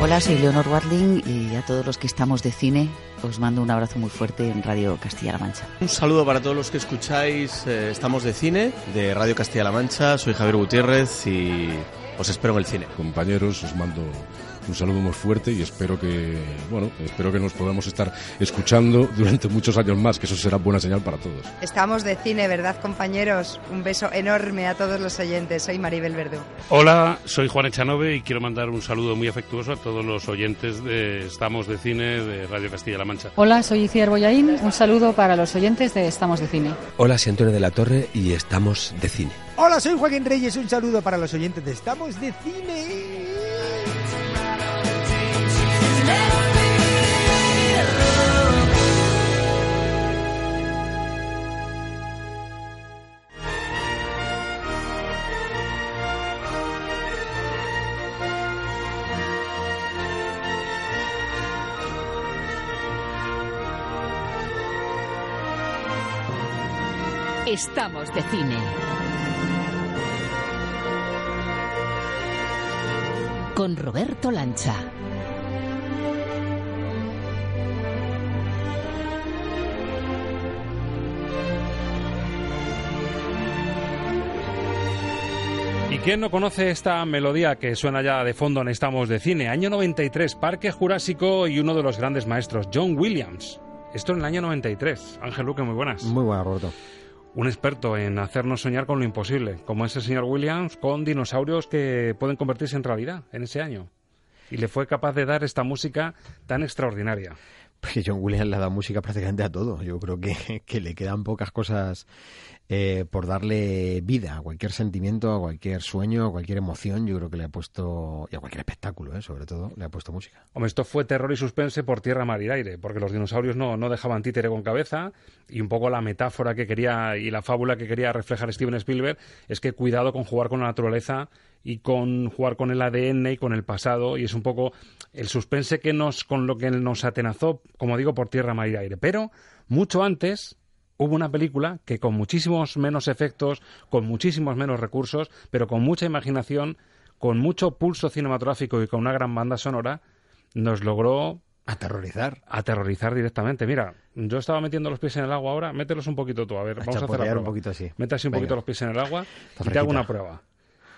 Hola, soy Leonor Watling y a todos los que estamos de cine os mando un abrazo muy fuerte en Radio Castilla-La Mancha. Un saludo para todos los que escucháis eh, Estamos de cine de Radio Castilla-La Mancha. Soy Javier Gutiérrez y os espero en el cine. Compañeros, os mando un saludo muy fuerte y espero que, bueno, espero que nos podamos estar escuchando durante muchos años más, que eso será buena señal para todos. Estamos de cine, ¿verdad, compañeros? Un beso enorme a todos los oyentes. Soy Maribel Verdú. Hola, soy Juan Echanove y quiero mandar un saludo muy afectuoso a todos los oyentes de Estamos de Cine de Radio Castilla-La Mancha. Hola, soy Iciar Boyaín. Un saludo para los oyentes de Estamos de Cine. Hola, soy Antonio de la Torre y Estamos de Cine. Hola, soy Joaquín Reyes. Un saludo para los oyentes de Estamos de Cine. Estamos de cine. Con Roberto Lancha. ¿Y quién no conoce esta melodía que suena ya de fondo en Estamos de Cine? Año 93, Parque Jurásico y uno de los grandes maestros, John Williams. Esto en el año 93. Ángel Luque, muy buenas. Muy buenas, Roberto. Un experto en hacernos soñar con lo imposible, como ese señor Williams, con dinosaurios que pueden convertirse en realidad en ese año. Y le fue capaz de dar esta música tan extraordinaria. Pues John Williams le dado música prácticamente a todo. Yo creo que, que le quedan pocas cosas eh, por darle vida a cualquier sentimiento, a cualquier sueño, a cualquier emoción. Yo creo que le ha puesto, y a cualquier espectáculo, eh, sobre todo, le ha puesto música. Hombre, esto fue terror y suspense por tierra, mar y aire, porque los dinosaurios no, no dejaban títere con cabeza y un poco la metáfora que quería y la fábula que quería reflejar Steven Spielberg es que cuidado con jugar con la naturaleza y con jugar con el ADN y con el pasado y es un poco el suspense que nos con lo que nos atenazó, como digo, por tierra, mar y aire. Pero mucho antes hubo una película que con muchísimos menos efectos, con muchísimos menos recursos, pero con mucha imaginación, con mucho pulso cinematográfico y con una gran banda sonora, nos logró Aterrorizar. Aterrorizar directamente. Mira, yo estaba metiendo los pies en el agua ahora, mételos un poquito tú. A ver, vamos a hacer la prueba. un poquito así. Mete así un poquito los pies en el agua y te hago una prueba.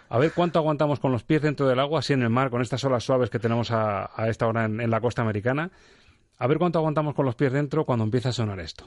A ver cuánto aguantamos con los pies dentro del agua, así en el mar, con estas olas suaves que tenemos a, esta hora en la costa americana. A ver cuánto aguantamos con los pies dentro cuando empieza a sonar esto.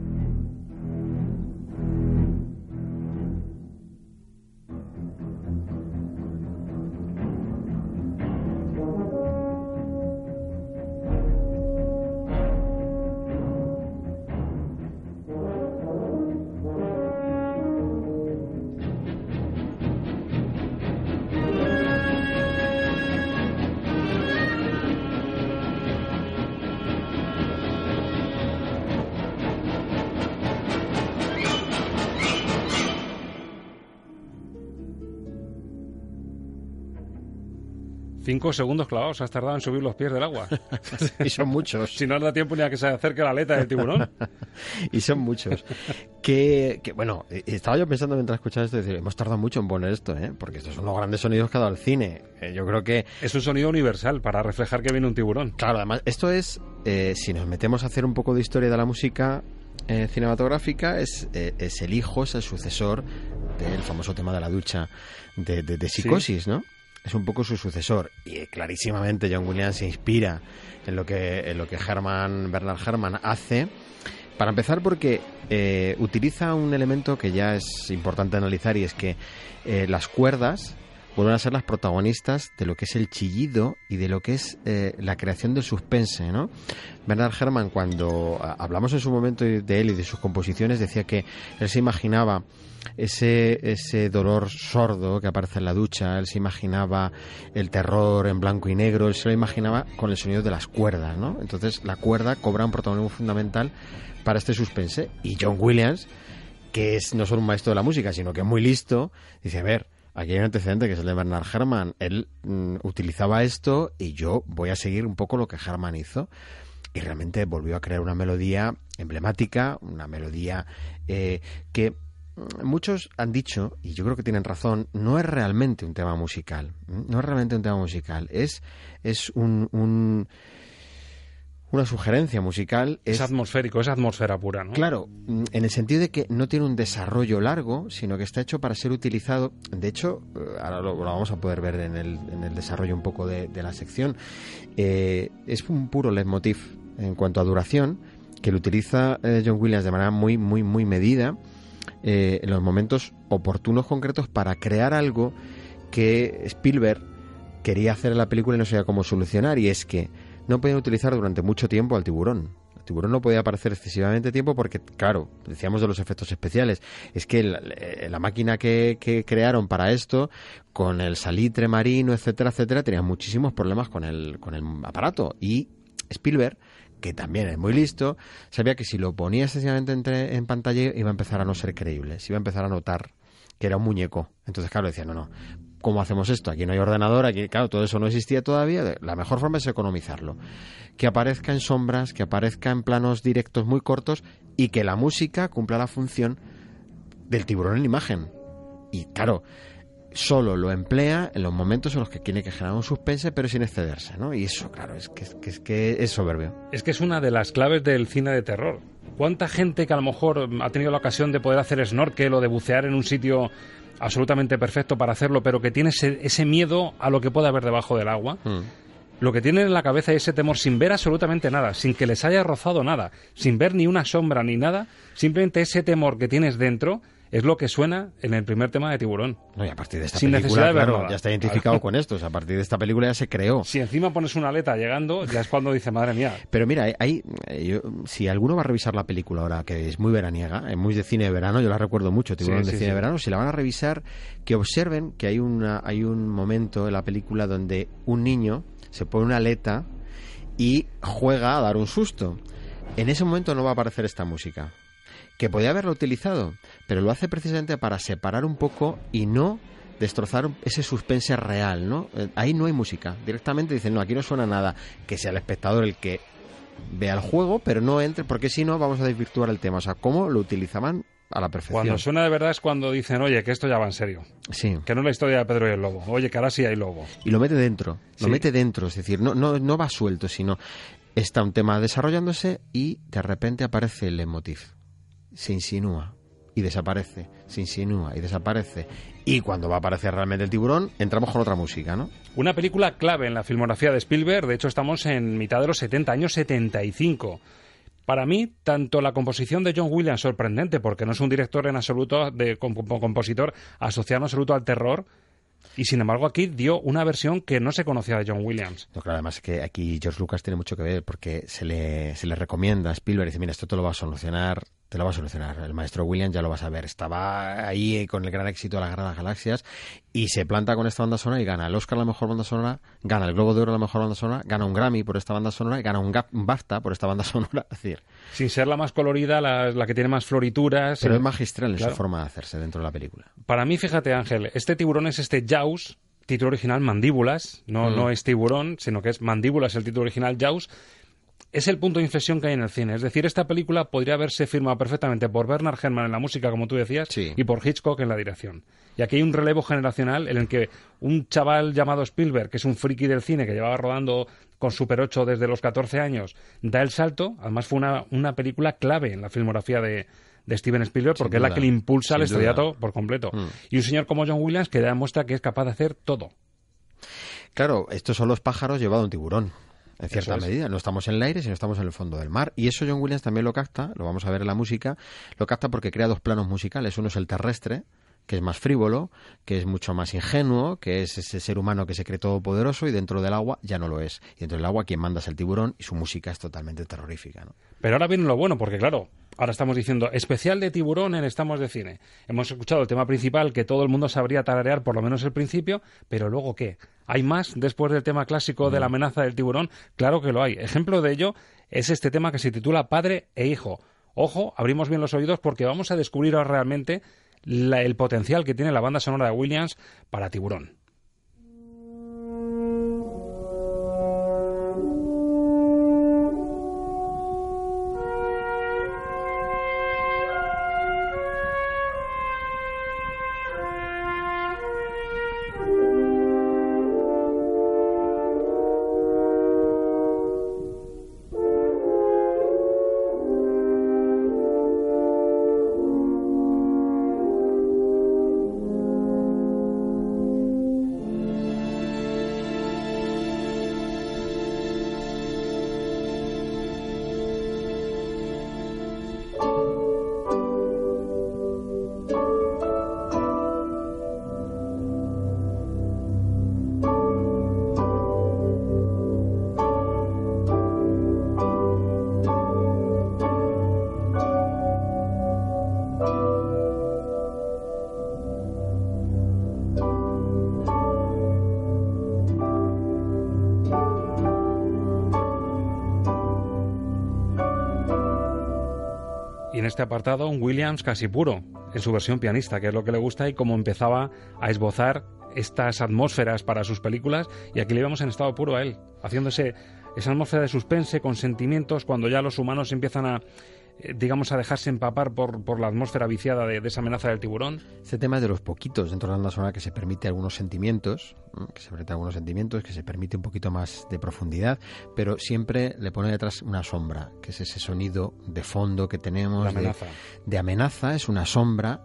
Cinco segundos clavados has tardado en subir los pies del agua. y son muchos. si no da tiempo ni a que se acerque la aleta del tiburón. y son muchos. que, bueno, eh, estaba yo pensando mientras escuchaba esto, decir, hemos tardado mucho en poner esto, ¿eh? porque estos son los grandes sonidos que ha dado el cine. Eh, yo creo que... Es un sonido universal para reflejar que viene un tiburón. Claro, además, esto es, eh, si nos metemos a hacer un poco de historia de la música cinematográfica, es, es el hijo, es el sucesor del famoso tema de la ducha de, de, Psicosis, ¿no? Es un poco su sucesor. Y clarísimamente John Williams se inspira en lo que en lo que Bernard Herrmann hace. Para empezar porque eh, utiliza un elemento que ya es importante analizar y es que eh, las cuerdas vuelven a ser las protagonistas de lo que es el chillido y de lo que es eh, la creación del suspense, ¿no? Bernard Herrmann, cuando hablamos en su momento de él y de sus composiciones, decía que él se imaginaba ese, ese dolor sordo que aparece en la ducha, él se imaginaba el terror en blanco y negro, él se lo imaginaba con el sonido de las cuerdas, ¿no? Entonces la cuerda cobra un protagonismo fundamental para este suspense y John Williams, que es no solo un maestro de la música, sino que es muy listo, dice, a ver, Aquí hay un antecedente que es el de Bernard Herrmann. Él mm, utilizaba esto y yo voy a seguir un poco lo que Herrmann hizo. Y realmente volvió a crear una melodía emblemática, una melodía eh, que mm, muchos han dicho, y yo creo que tienen razón, no es realmente un tema musical. No es realmente un tema musical. Es, es un una sugerencia musical. Es, atmosférico, es atmósfera pura, ¿no? Claro, mm, en el sentido de que no tiene un desarrollo largo, sino que está hecho para ser utilizado. De hecho, eh, ahora lo, vamos a poder ver en el, en el desarrollo un poco de, la sección. Eh, es un puro leitmotiv en cuanto a duración, que lo utiliza eh, John Williams de manera muy, muy, muy medida, en los momentos oportunos, concretos, para crear algo que Spielberg quería hacer en la película y no sabía cómo solucionar, y es que no podían utilizar durante mucho tiempo al tiburón. El tiburón no podía aparecer excesivamente tiempo porque, claro, decíamos de los efectos especiales. Es que la, eh, máquina que, crearon para esto, con el salitre marino, etcétera, etcétera, tenía muchísimos problemas con el, con el aparato. Y Spielberg, que también es muy listo, sabía que si lo ponía excesivamente entre, en pantalla iba a empezar a no ser creíble, se iba a empezar a notar que era un muñeco. Entonces, claro, decía, no, no, ¿Cómo hacemos esto? Aquí no hay ordenador, aquí, claro, todo eso no existía todavía. La mejor forma es economizarlo. Que aparezca en sombras, que aparezca en planos directos muy cortos y que la música cumpla la función del tiburón en imagen. Y claro, solo lo emplea en los momentos en los que tiene que generar un suspense, pero sin excederse, ¿no? Y eso, claro, es que, es que es soberbio. Es que es una de las claves del cine de terror. ¿Cuánta gente que a lo mejor ha tenido la ocasión de poder hacer snorkel o de bucear en un sitio absolutamente perfecto para hacerlo, pero que tiene ese, miedo a lo que puede haber debajo del agua? Hmm. Lo que tienen en la cabeza es ese temor sin ver absolutamente nada, sin que les haya rozado nada, sin ver ni una sombra ni nada, simplemente ese temor que tienes dentro es lo que suena en el primer tema de Tiburón. No, y a partir de esta Sin película, necesidad de ver claro, nada. ya está identificado con esto. O sea, a partir de esta película ya se creó. Si encima pones una aleta llegando, ya es cuando dice, madre mía. Pero mira, hay, eh, yo- si alguno va a revisar la película ahora, que es muy veraniega, es muy de cine de verano, yo la recuerdo mucho, Tiburón Sí, de sí, cine de verano, si la van a revisar, que observen que hay, una, hay un momento en la película donde un niño se pone una aleta y juega a dar un susto. En ese momento no va a aparecer esta música, que podía haberlo utilizado, pero lo hace precisamente para separar un poco y no destrozar ese suspense real, ¿no? Eh, Ahí no hay música. Directamente dicen, no, aquí no suena nada. Que sea el espectador el que vea el juego, pero no entre, porque si no vamos a desvirtuar el tema. O sea, cómo lo utilizaban a la perfección. Cuando suena de verdad es cuando dicen, oye, que esto ya va en serio. Sí. Que no es la historia de Pedro y el Lobo. Oye, que ahora sí hay lobo. Y lo mete dentro, lo Sí. mete dentro, es decir, no, no, no va suelto, sino está un tema desarrollándose y de repente aparece el leitmotiv. Se insinúa y desaparece, se insinúa y desaparece. Y cuando va a aparecer realmente el tiburón, entramos con otra música, ¿no? Una película clave en la filmografía de Spielberg, de hecho estamos en mitad de los 70, años 75. Para mí, tanto la composición de John Williams, sorprendente, porque no es un director en absoluto, de com- com- compositor asociado en absoluto al terror, y sin embargo aquí dio una versión que no se conocía de John Williams. No, claro, además que aquí George Lucas tiene mucho que ver porque se le, se le recomienda a Spielberg y dice, mira, esto te lo va a solucionar, te lo va a solucionar. El maestro Williams ya lo vas a ver. Estaba ahí eh, con el gran éxito de la Guerra de las Galaxias y se planta con esta banda sonora y gana el Oscar a la mejor banda sonora, gana el Globo de Oro a la mejor banda sonora, gana un Grammy por esta banda sonora y gana un, BAFTA por esta banda sonora. Es decir, Sin ser la más colorida, la, la que tiene más florituras. pero eh, es magistral en claro. su forma de hacerse dentro de la película. Para mí, fíjate Ángel, este tiburón es este Jaws, título original Mandíbulas, no, Mm. no es tiburón, sino que es Mandíbulas el título original Jaws. Es el punto de inflexión que hay en el cine. Es decir, esta película podría haberse firmado perfectamente por Bernard Herrmann en la música, como tú decías, y por Hitchcock en la dirección. Y aquí hay un relevo generacional en el que un chaval llamado Spielberg, que es un friki del cine, que llevaba rodando con Super 8 desde los 14 años, da el salto. Además, fue una, una película clave en la filmografía de, de Steven Spielberg, porque es la que le impulsa al estrellato por completo. Mm. Y un señor como John Williams que demuestra que es capaz de hacer todo. Claro, estos son los pájaros llevados a un tiburón. En cierta es. medida, no estamos en el aire, sino estamos en el fondo del mar. Y eso John Williams también lo capta, lo vamos a ver en la música, lo capta porque crea dos planos musicales. Uno es el terrestre, que es más frívolo, que es mucho más ingenuo, que es ese ser humano que se cree todopoderoso y dentro del agua ya no lo es. Y dentro del agua quien manda es el tiburón y su música es totalmente terrorífica. ¿no? Pero ahora viene lo bueno, porque claro, ahora estamos diciendo especial de tiburón en Estamos de Cine. Hemos escuchado el tema principal que todo el mundo sabría tararear, por lo menos el principio, pero luego ¿qué? ¿Hay más después del tema clásico de la amenaza del tiburón? Claro que lo hay. Ejemplo de ello es este tema que se titula Padre e Hijo. Ojo, abrimos bien los oídos porque vamos a descubrir ahora realmente la- el potencial que tiene la banda sonora de Williams para tiburón. Este apartado, un Williams casi puro, en su versión pianista, que es lo que le gusta y cómo empezaba a esbozar estas atmósferas para sus películas. Y aquí le vemos en estado puro a él, haciéndose esa atmósfera de suspense con sentimientos cuando ya los humanos empiezan a digamos, a dejarse empapar por, por la atmósfera viciada de, de, esa amenaza del tiburón. Este tema es de los poquitos dentro de la banda sonora que se permite algunos sentimientos, que se permite algunos sentimientos, que se permite un poquito más de profundidad, pero siempre le pone detrás una sombra, que es ese sonido de fondo que tenemos. amenaza. De, de amenaza, es una sombra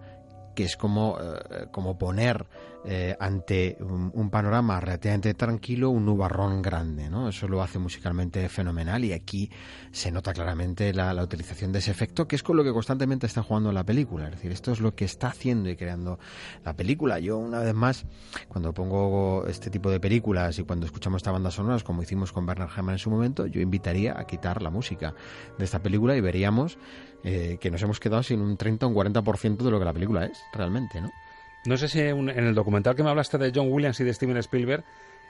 que es como, eh, como poner eh, ante un, panorama relativamente tranquilo un nubarrón grande, ¿no? Eso lo hace musicalmente fenomenal y aquí se nota claramente la, la, utilización de ese efecto, que es con lo que constantemente está jugando la película. Es decir, esto es lo que está haciendo y creando la película. Yo, una vez más, cuando pongo este tipo de películas y cuando escuchamos esta banda sonora, como hicimos con Bernard Herrmann en su momento, yo invitaría a quitar la música de esta película y veríamos eh, que nos hemos quedado sin un 30 o un 40% de lo que la película es, realmente, ¿no? No sé si en el documental que me hablaste de John Williams y de Steven Spielberg,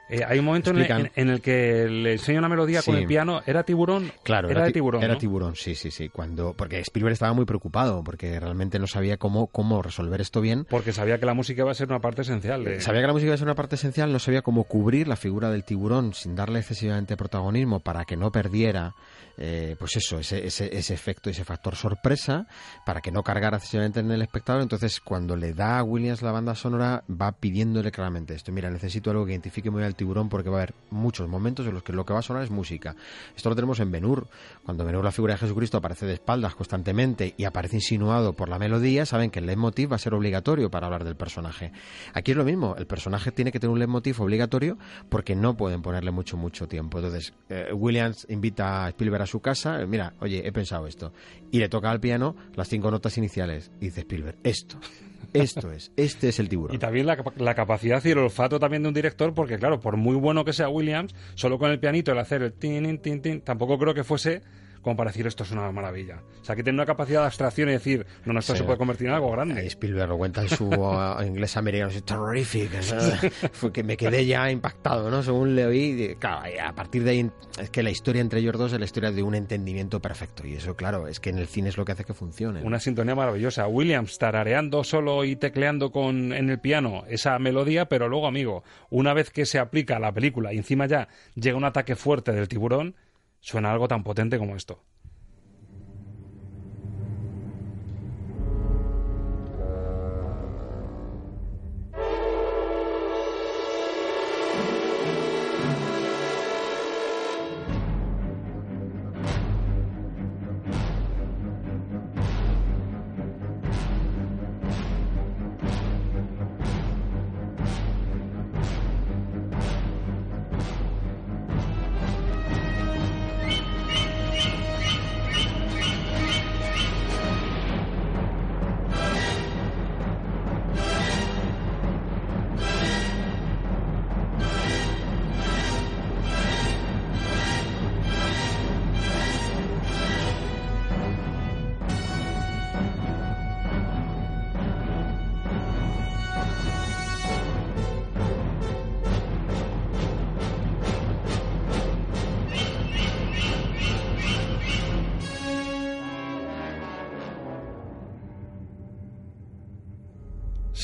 eh, hay un momento en el, en el, que le enseña una melodía sí. con el piano. ¿Era tiburón? Claro, era, era de tiburón. Era ¿no? tiburón, sí, sí, sí. Cuando, porque Spielberg estaba muy preocupado, porque realmente no sabía cómo, cómo resolver esto bien. Porque sabía que la música iba a ser una parte esencial. De... Sabía que la música iba a ser una parte esencial, no sabía cómo cubrir la figura del tiburón sin darle excesivamente protagonismo para que no perdiera. Eh, pues eso, ese, ese, ese, efecto, ese factor sorpresa, para que no cargara excesivamente en el espectador. Entonces, cuando le da a Williams la banda sonora, va pidiéndole claramente esto. Mira, necesito algo que identifique muy al tiburón porque va a haber muchos momentos en los que lo que va a sonar es música. Esto lo tenemos en Benur. Cuando Benur, la figura de Jesucristo, aparece de espaldas constantemente y aparece insinuado por la melodía, saben que el leitmotiv va a ser obligatorio para hablar del personaje. Aquí es lo mismo, el personaje tiene que tener un leitmotiv obligatorio porque no pueden ponerle mucho, mucho tiempo. Entonces, eh, Williams invita a Spielberg a su casa, mira, oye, he pensado esto. Y le toca al piano las cinco notas iniciales. Y dice Spielberg, esto. Esto es, este es el tiburón. Y también la, la, capacidad y el olfato también de un director, porque claro, por muy bueno que sea Williams, solo con el pianito, el hacer el tin, tin, tin, tampoco creo que fuese como para decir esto es una maravilla. O sea, que tiene una capacidad de abstracción y decir, no, no, esto sí. se puede convertir en algo grande. Ahí Spielberg lo cuenta en su uh, inglés americano, es terrific. Fue que me quedé ya impactado, ¿no? Según le oí, claro, a partir de ahí, es que la historia entre ellos dos es la historia de un entendimiento perfecto. Y eso, claro, es que en el cine es lo que hace que funcione. Una sintonía maravillosa. Williams tarareando solo y tecleando con, en el piano esa melodía, pero luego, amigo, una vez que se aplica a la película y encima ya llega un ataque fuerte del tiburón, suena algo tan potente como esto.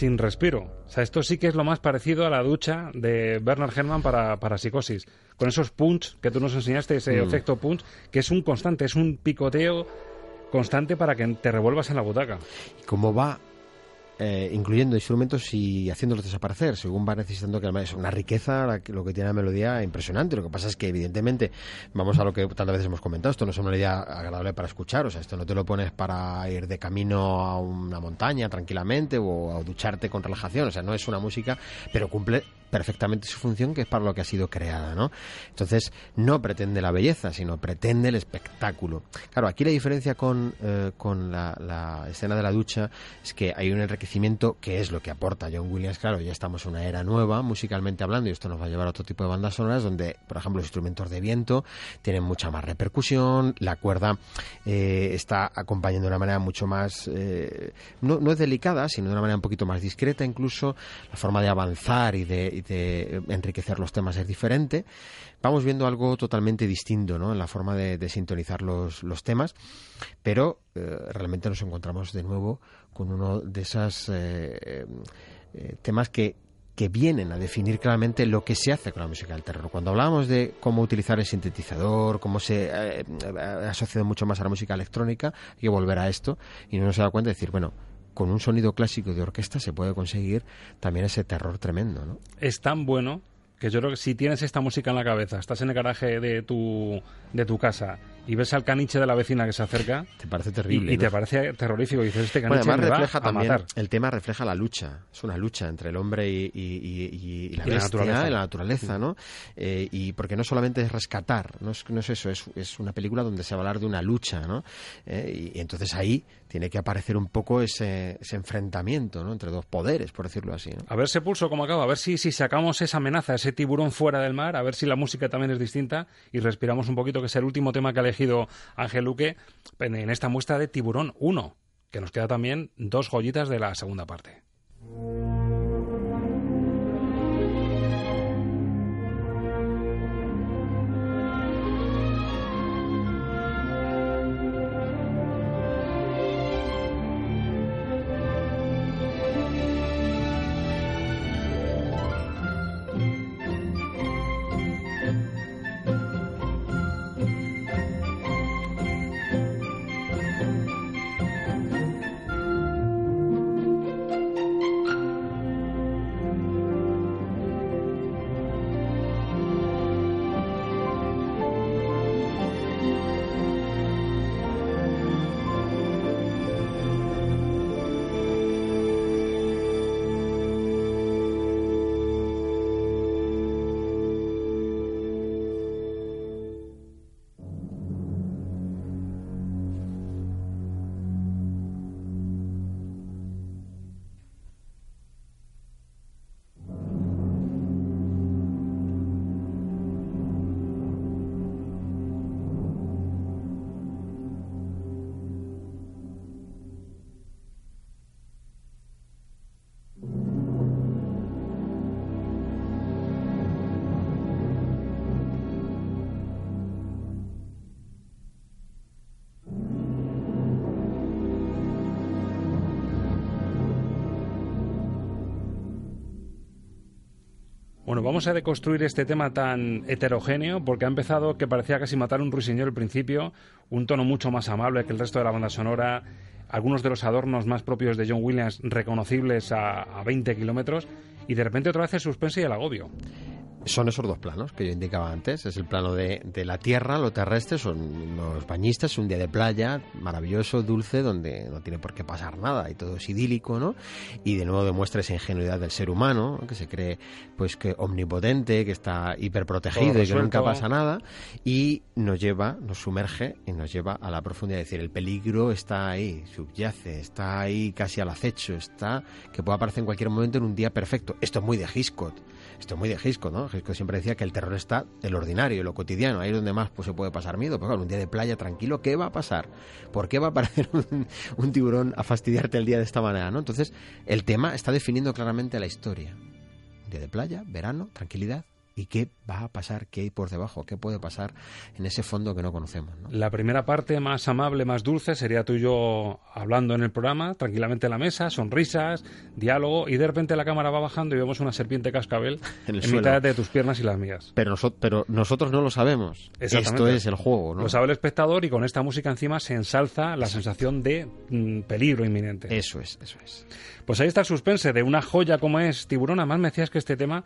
Sin respiro. O sea, esto sí que es lo más parecido a la ducha de Bernard Herrmann para, para psicosis. Con esos punch que tú nos enseñaste, ese mm. efecto punch, que es un constante, es un picoteo constante para que te revuelvas en la butaca. ¿Y cómo va eh, incluyendo instrumentos y haciéndolos desaparecer, según va necesitando que es una riqueza lo que tiene la melodía impresionante. Lo que pasa es que, evidentemente, vamos a lo que tantas veces hemos comentado, esto no es una melodía agradable para escuchar, o sea, esto no te lo pones para ir de camino a una montaña tranquilamente o a ducharte con relajación, o sea, no es una música, pero cumple perfectamente su función, que es para lo que ha sido creada, ¿no? Entonces, no pretende la belleza, sino pretende el espectáculo. Claro, aquí la diferencia con, eh, con la, escena de la ducha es que hay un enriquecimiento que es lo que aporta John Williams. Claro, ya estamos en una era nueva, musicalmente hablando, y esto nos va a llevar a otro tipo de bandas sonoras, donde, por ejemplo, los instrumentos de viento tienen mucha más repercusión, la cuerda eh, está acompañando de una manera mucho más, eh, no, no es delicada, sino de una manera un poquito más discreta, incluso la forma de avanzar y de de enriquecer los temas es diferente. Vamos viendo algo totalmente distinto ¿no? en la forma de, sintonizar los, los, temas, pero eh, realmente nos encontramos de nuevo con uno de esos eh, eh, temas que que vienen a definir claramente lo que se hace con la música del terror. Cuando hablábamos de cómo utilizar el sintetizador, cómo se eh, ha asociado mucho más a la música electrónica, hay que volver a esto y no nos da cuenta de decir, bueno, con un sonido clásico de orquesta se puede conseguir también ese terror tremendo, ¿no? Es tan bueno que yo creo que si tienes esta música en la cabeza, estás en el garaje de tu, de tu casa y ves al caniche de la vecina que se acerca... Te parece terrible. Y, te parece terrorífico. Y dices, este caniche bueno, además me refleja va a también, matar. el tema refleja la lucha. Es una lucha entre el hombre y, y- la naturaleza. y la naturaleza, ¿no? Eh, y porque no solamente es rescatar, no es, no es eso, es, es una película donde se va a hablar de una lucha, ¿no? Eh, y entonces ahí tiene que aparecer un poco ese, enfrentamiento, ¿no? Entre dos poderes, por decirlo así. A ver ese pulso cómo acaba, a ver si, si sacamos esa amenaza, ese tiburón fuera del mar, a ver si la música también es distinta y respiramos un poquito, que es el último tema que ha elegido Ángel Luque en esta muestra de Tiburón 1, que nos queda también dos joyitas de la segunda parte. Vamos a deconstruir este tema tan heterogéneo porque ha empezado que parecía casi matar un ruiseñor al principio, un tono mucho más amable que el resto de la banda sonora, algunos de los adornos más propios de John Williams reconocibles a, a 20 kilómetros y de repente otra vez el suspense y el agobio. Son esos dos planos que yo indicaba antes. Es el plano de, de la tierra, lo terrestre, son los bañistas, un día de playa maravilloso, dulce, donde no tiene por qué pasar nada y todo es idílico, ¿no? Y de nuevo demuestra esa ingenuidad del ser humano, ¿no? que se cree pues que omnipotente, que está hiperprotegido y que nunca pasa nada. Y nos lleva, nos sumerge y nos lleva a la profundidad. Es decir, el peligro está ahí, subyace, está ahí casi al acecho, está que puede aparecer en cualquier momento en un día perfecto. Esto es muy de Hitchcock. Esto es muy de Hitchcock, ¿no? Hitchcock siempre decía que el terror está en lo ordinario, en lo cotidiano, ahí es donde más pues, se puede pasar miedo. Pero claro, un día de playa tranquilo, ¿qué va a pasar? ¿Por qué va a aparecer un, un tiburón a fastidiarte el día de esta manera, no? Entonces, el tema está definiendo claramente la historia. Un día de playa, verano, tranquilidad. ¿Y qué va a pasar? ¿Qué hay por debajo? ¿Qué puede pasar en ese fondo que no conocemos? ¿no? La primera parte más amable, más dulce, sería tú y yo hablando en el programa, tranquilamente en la mesa, sonrisas, diálogo, y de repente la cámara va bajando y vemos una serpiente cascabel En el mitad de tus piernas y las mías. Pero, noso- pero nosotros no lo sabemos. Esto es el juego, ¿no? Lo sabe el espectador y con esta música encima se ensalza la sensación de mm, peligro inminente. Eso es, eso es. Pues ahí está el suspense de una joya como es Tiburón. Además me decías que este tema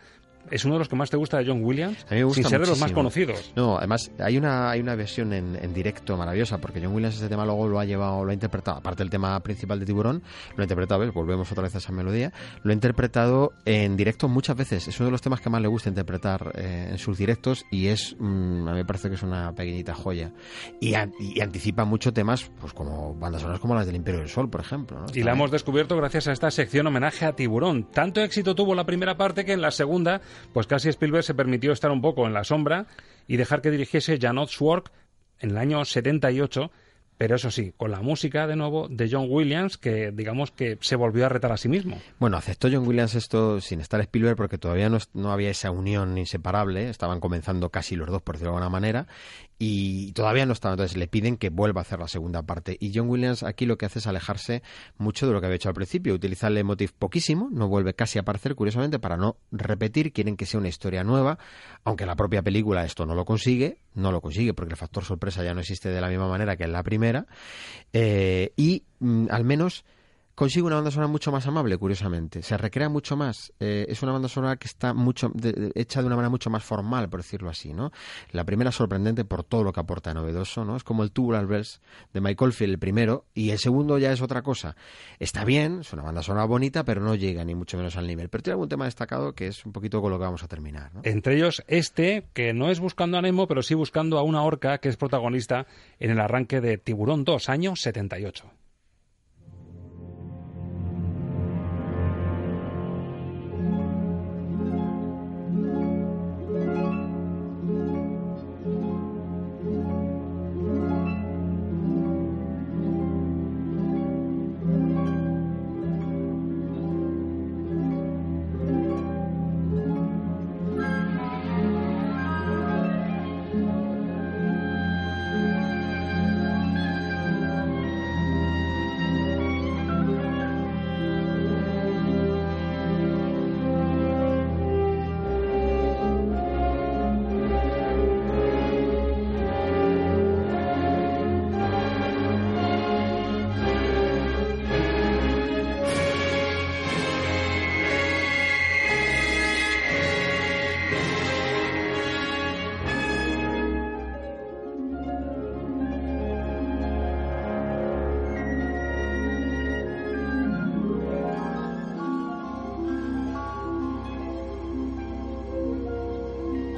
es uno de los que más te gusta de John Williams, A mí me gusta sin ser de los más conocidos. No, además hay una, hay una versión en, en directo maravillosa, porque John Williams este tema luego lo ha llevado, lo ha interpretado, aparte del tema principal de Tiburón, lo ha interpretado, ¿ves? volvemos otra vez a esa melodía, lo ha interpretado en directo muchas veces. Es uno de los temas que más le gusta interpretar eh, en sus directos y es, mm, a mí me parece que es una pequeñita joya. Y, an- y anticipa mucho temas, pues como bandas sonoras como las del Imperio del Sol, por ejemplo. ¿no? Y la hemos descubierto gracias a esta sección homenaje a Tiburón. Tanto éxito tuvo la primera parte que en la segunda, pues casi Spielberg se permitió estar un poco en la sombra y dejar que dirigiese Janot Schwartz en el año 78 pero eso sí, con la música de nuevo de John Williams, que digamos que se volvió a retar a sí mismo. Bueno, aceptó John Williams esto sin estar Spielberg porque todavía no, había esa unión inseparable, estaban comenzando casi los dos, por decirlo de alguna manera, y todavía no estaba. Entonces le piden que vuelva a hacer la segunda parte. Y John Williams aquí lo que hace es alejarse mucho de lo que había hecho al principio. Utiliza el leitmotiv poquísimo, no vuelve casi a aparecer, curiosamente, para no repetir. Quieren que sea una historia nueva, aunque la propia película esto no lo consigue. No lo consigue porque el factor sorpresa ya no existe de la misma manera que en la primera. Eh, y mm, al menos consigue una banda sonora mucho más amable, curiosamente. Se recrea mucho más. Eh, es una banda sonora que está mucho hecha de una manera mucho más formal, por decirlo así, ¿no? La primera sorprendente por todo lo que aporta novedoso, ¿no? Es como el Tubular Bells de Michael Field, el primero, y el segundo ya es otra cosa. Está bien, es una banda sonora bonita, pero no llega ni mucho menos al nivel. Pero tiene algún tema destacado que es un poquito con lo que vamos a terminar, ¿no? Entre ellos este, que no es buscando a Nemo, pero sí buscando a una orca que es protagonista en el arranque de Tiburón 2, año 78.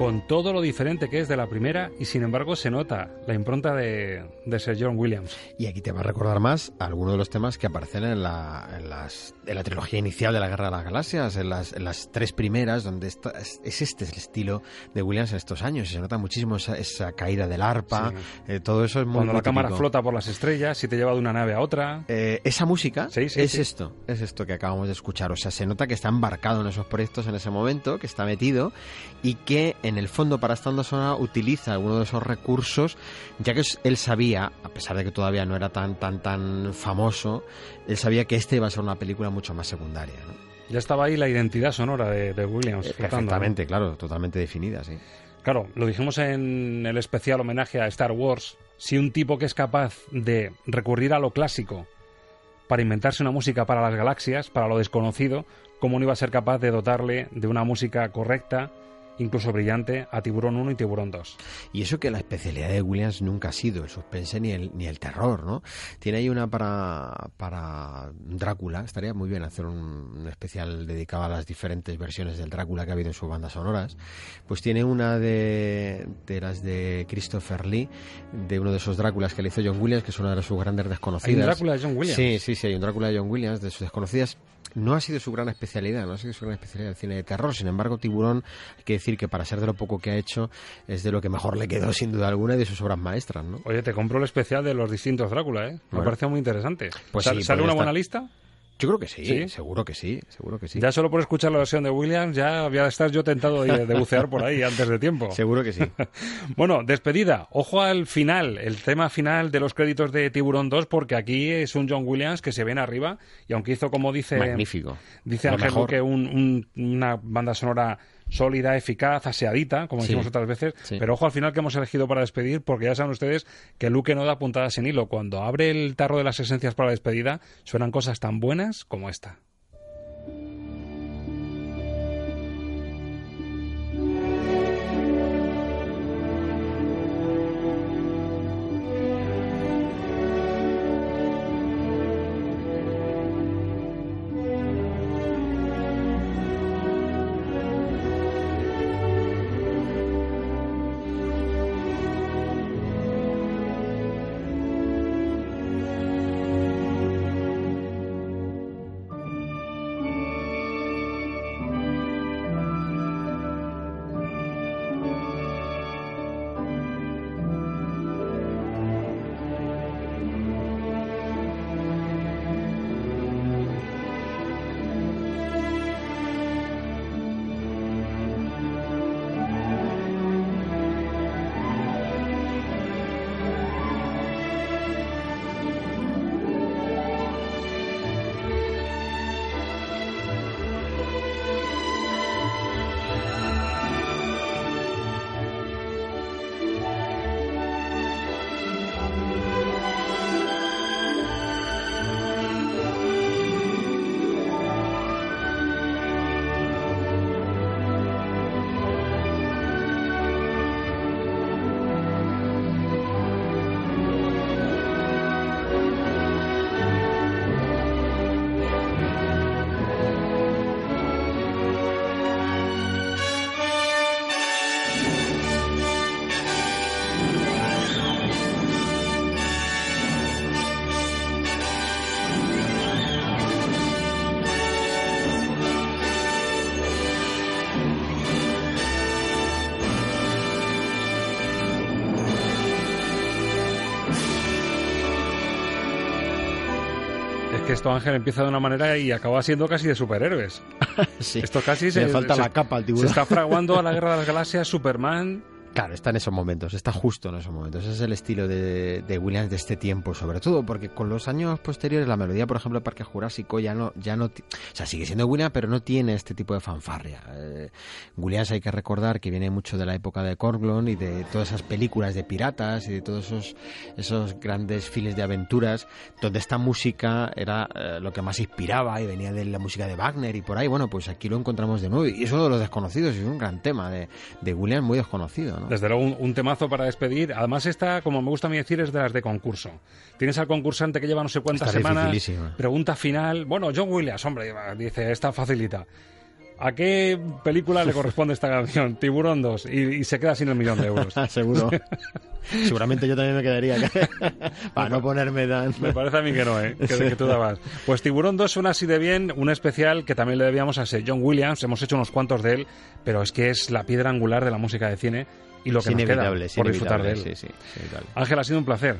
Con todo lo diferente que es de la primera y sin embargo se nota la impronta de, de Sir John Williams. Y aquí te va a recordar más algunos de los temas que aparecen en la, en las, en la trilogía inicial de la Guerra de las Galaxias, en las, en las tres primeras, donde está, es, es, este el estilo de Williams en estos años. Y se nota muchísimo esa, esa caída del arpa, sí. eh, todo eso es muy Cuando muy la cámara flota por las estrellas y te lleva de una nave a otra. Eh, esa música Sí, sí, es esto, es esto que acabamos de escuchar. O sea, se nota que está embarcado en esos proyectos en ese momento, que está metido y que en el fondo para esta onda sonora utiliza alguno de esos recursos, ya que él sabía, a pesar de que todavía no era tan tan tan famoso, él sabía que este iba a ser una película mucho más secundaria. ¿no? Ya estaba ahí la identidad sonora de, de Williams. Perfectamente, claro, totalmente definida, sí. Claro, lo dijimos en el especial homenaje a Star Wars. Si un tipo que es capaz de recurrir a lo clásico para inventarse una música para las galaxias, para lo desconocido, ¿cómo no iba a ser capaz de dotarle de una música correcta, incluso brillante, a Tiburón 1 y Tiburón 2? Y eso que la especialidad de Williams nunca ha sido el suspense ni el, ni el terror, ¿no? Tiene ahí una para, para Drácula, estaría muy bien hacer un, un especial dedicado a las diferentes versiones del Drácula que ha habido en sus bandas sonoras. Pues tiene una de, de las de Christopher Lee, de uno de esos Dráculas que le hizo John Williams, que es una de sus grandes desconocidas. ¿Hay un Drácula de John Williams? Sí, sí, sí, hay un Drácula de John Williams, de sus desconocidas. No ha sido su gran especialidad, no ha sido su gran especialidad el cine de terror. Sin embargo, Tiburón, hay que decir que para ser de lo poco que ha hecho, es de lo que mejor le quedó, sin duda alguna, y de sus obras maestras, ¿no? Oye, te compro el especial de los distintos Drácula, ¿eh? Me Bueno. parece muy interesante. Pues ¿Sal- sí, ¿Sale podría una estar. buena lista? Yo creo que sí, ¿Sí? seguro que sí, seguro que sí. Ya solo por escuchar la versión de Williams ya voy a estar yo tentado de, de bucear por ahí antes de tiempo. Seguro que sí. Bueno, despedida. Ojo al final, el tema final de los créditos de Tiburón 2, porque aquí es un John Williams que se viene arriba y aunque hizo, como dice, Magnífico. dice Ángel. Luque, un- un- una banda sonora sólida, eficaz, aseadita, como Sí. decimos otras veces. Sí. Pero ojo al final que hemos elegido para despedir, porque ya saben ustedes que Luque no da puntadas en hilo. Cuando abre el tarro de las esencias para la despedida, suenan cosas tan buenas como esta. Esto Ángel empieza de una manera y acaba siendo casi de superhéroes. sí. Esto casi Le se, falta se- la capa al Se está fraguando a la guerra de las galaxias, Superman. Claro, está en esos momentos, está justo en esos momentos. Ese es el estilo de, de Williams de este tiempo, sobre todo, porque con los años posteriores la melodía, por ejemplo, de Parque Jurásico ya no, ya no, o sea, sigue siendo Williams, pero no tiene este tipo de fanfarria. Eh, Williams hay que recordar que viene mucho de la época de Corglon y de todas esas películas de piratas y de todos esos, esos grandes files de aventuras, donde esta música era eh, lo que más inspiraba y venía de la música de Wagner y por ahí. Bueno, pues aquí lo encontramos de nuevo y es uno de los desconocidos es un gran tema de, de Williams muy desconocido, ¿no? Desde luego, un, un temazo para despedir. Además, esta, como me gusta a mí decir, es de las de concurso. Tienes al concursante que lleva no sé cuántas Está semanas. Pregunta final. Bueno, John Williams, hombre, dice, esta facilita. ¿A qué película le corresponde esta canción? Tiburón 2. Y, y se queda sin el millón de euros. Seguro. Seguramente yo también me quedaría para no ponerme tan... Me parece a mí que no, ¿eh? que, que tú dabas. Pues Tiburón 2 suena así de bien, un especial que también le debíamos a ese John Williams, hemos hecho unos cuantos de él, pero es que es la piedra angular de la música de cine y lo Es que nos queda es por disfrutar de él. sí, sí, es. Ángel, ha sido un placer.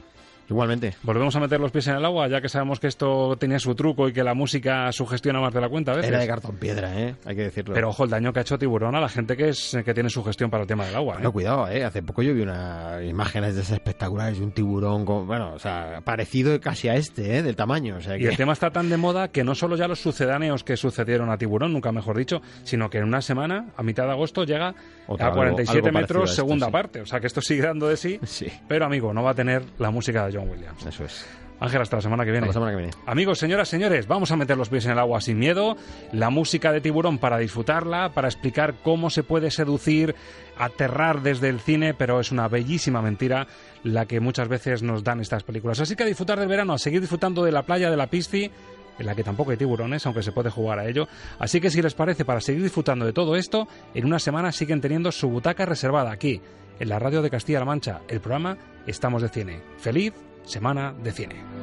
Igualmente. Volvemos a meter los pies en el agua, ya que sabemos que esto tenía su truco y que la música sugestiona más de la cuenta a veces. Era de cartón piedra, ¿eh? Hay que decirlo. Pero ojo, el daño que ha hecho Tiburón a la gente que es que tiene sugestión para el tema del agua. ¿eh? No, cuidado, ¿eh? Hace poco yo vi unas imágenes de esas espectaculares de un tiburón, con, bueno, o sea, parecido casi a este, ¿eh? Del tamaño, o sea Y el tema está tan de moda que no solo ya los sucedáneos que sucedieron a Tiburón, nunca mejor dicho, sino que en una semana, a mitad de agosto, llega Otra, a algo- 47 algo parecido metros esto, segunda sí. parte. O sea que esto sigue dando de sí, pero amigo, no va a tener la música de John Williams. Eso es. Ángel, hasta la semana que viene. Hasta la semana que viene. Amigos, señoras, señores, vamos a meter los pies en el agua sin miedo. La música de tiburón para disfrutarla, para explicar cómo se puede seducir, aterrar desde el cine, pero es una bellísima mentira la que muchas veces nos dan estas películas. Así que a disfrutar del verano, a seguir disfrutando de la playa de la Pisci, en la que tampoco hay tiburones, aunque se puede jugar a ello. Así que si les parece, para seguir disfrutando de todo esto, en una semana siguen teniendo su butaca reservada aquí, en la radio de Castilla-La Mancha. El programa Estamos de Cine. Feliz semana de cine.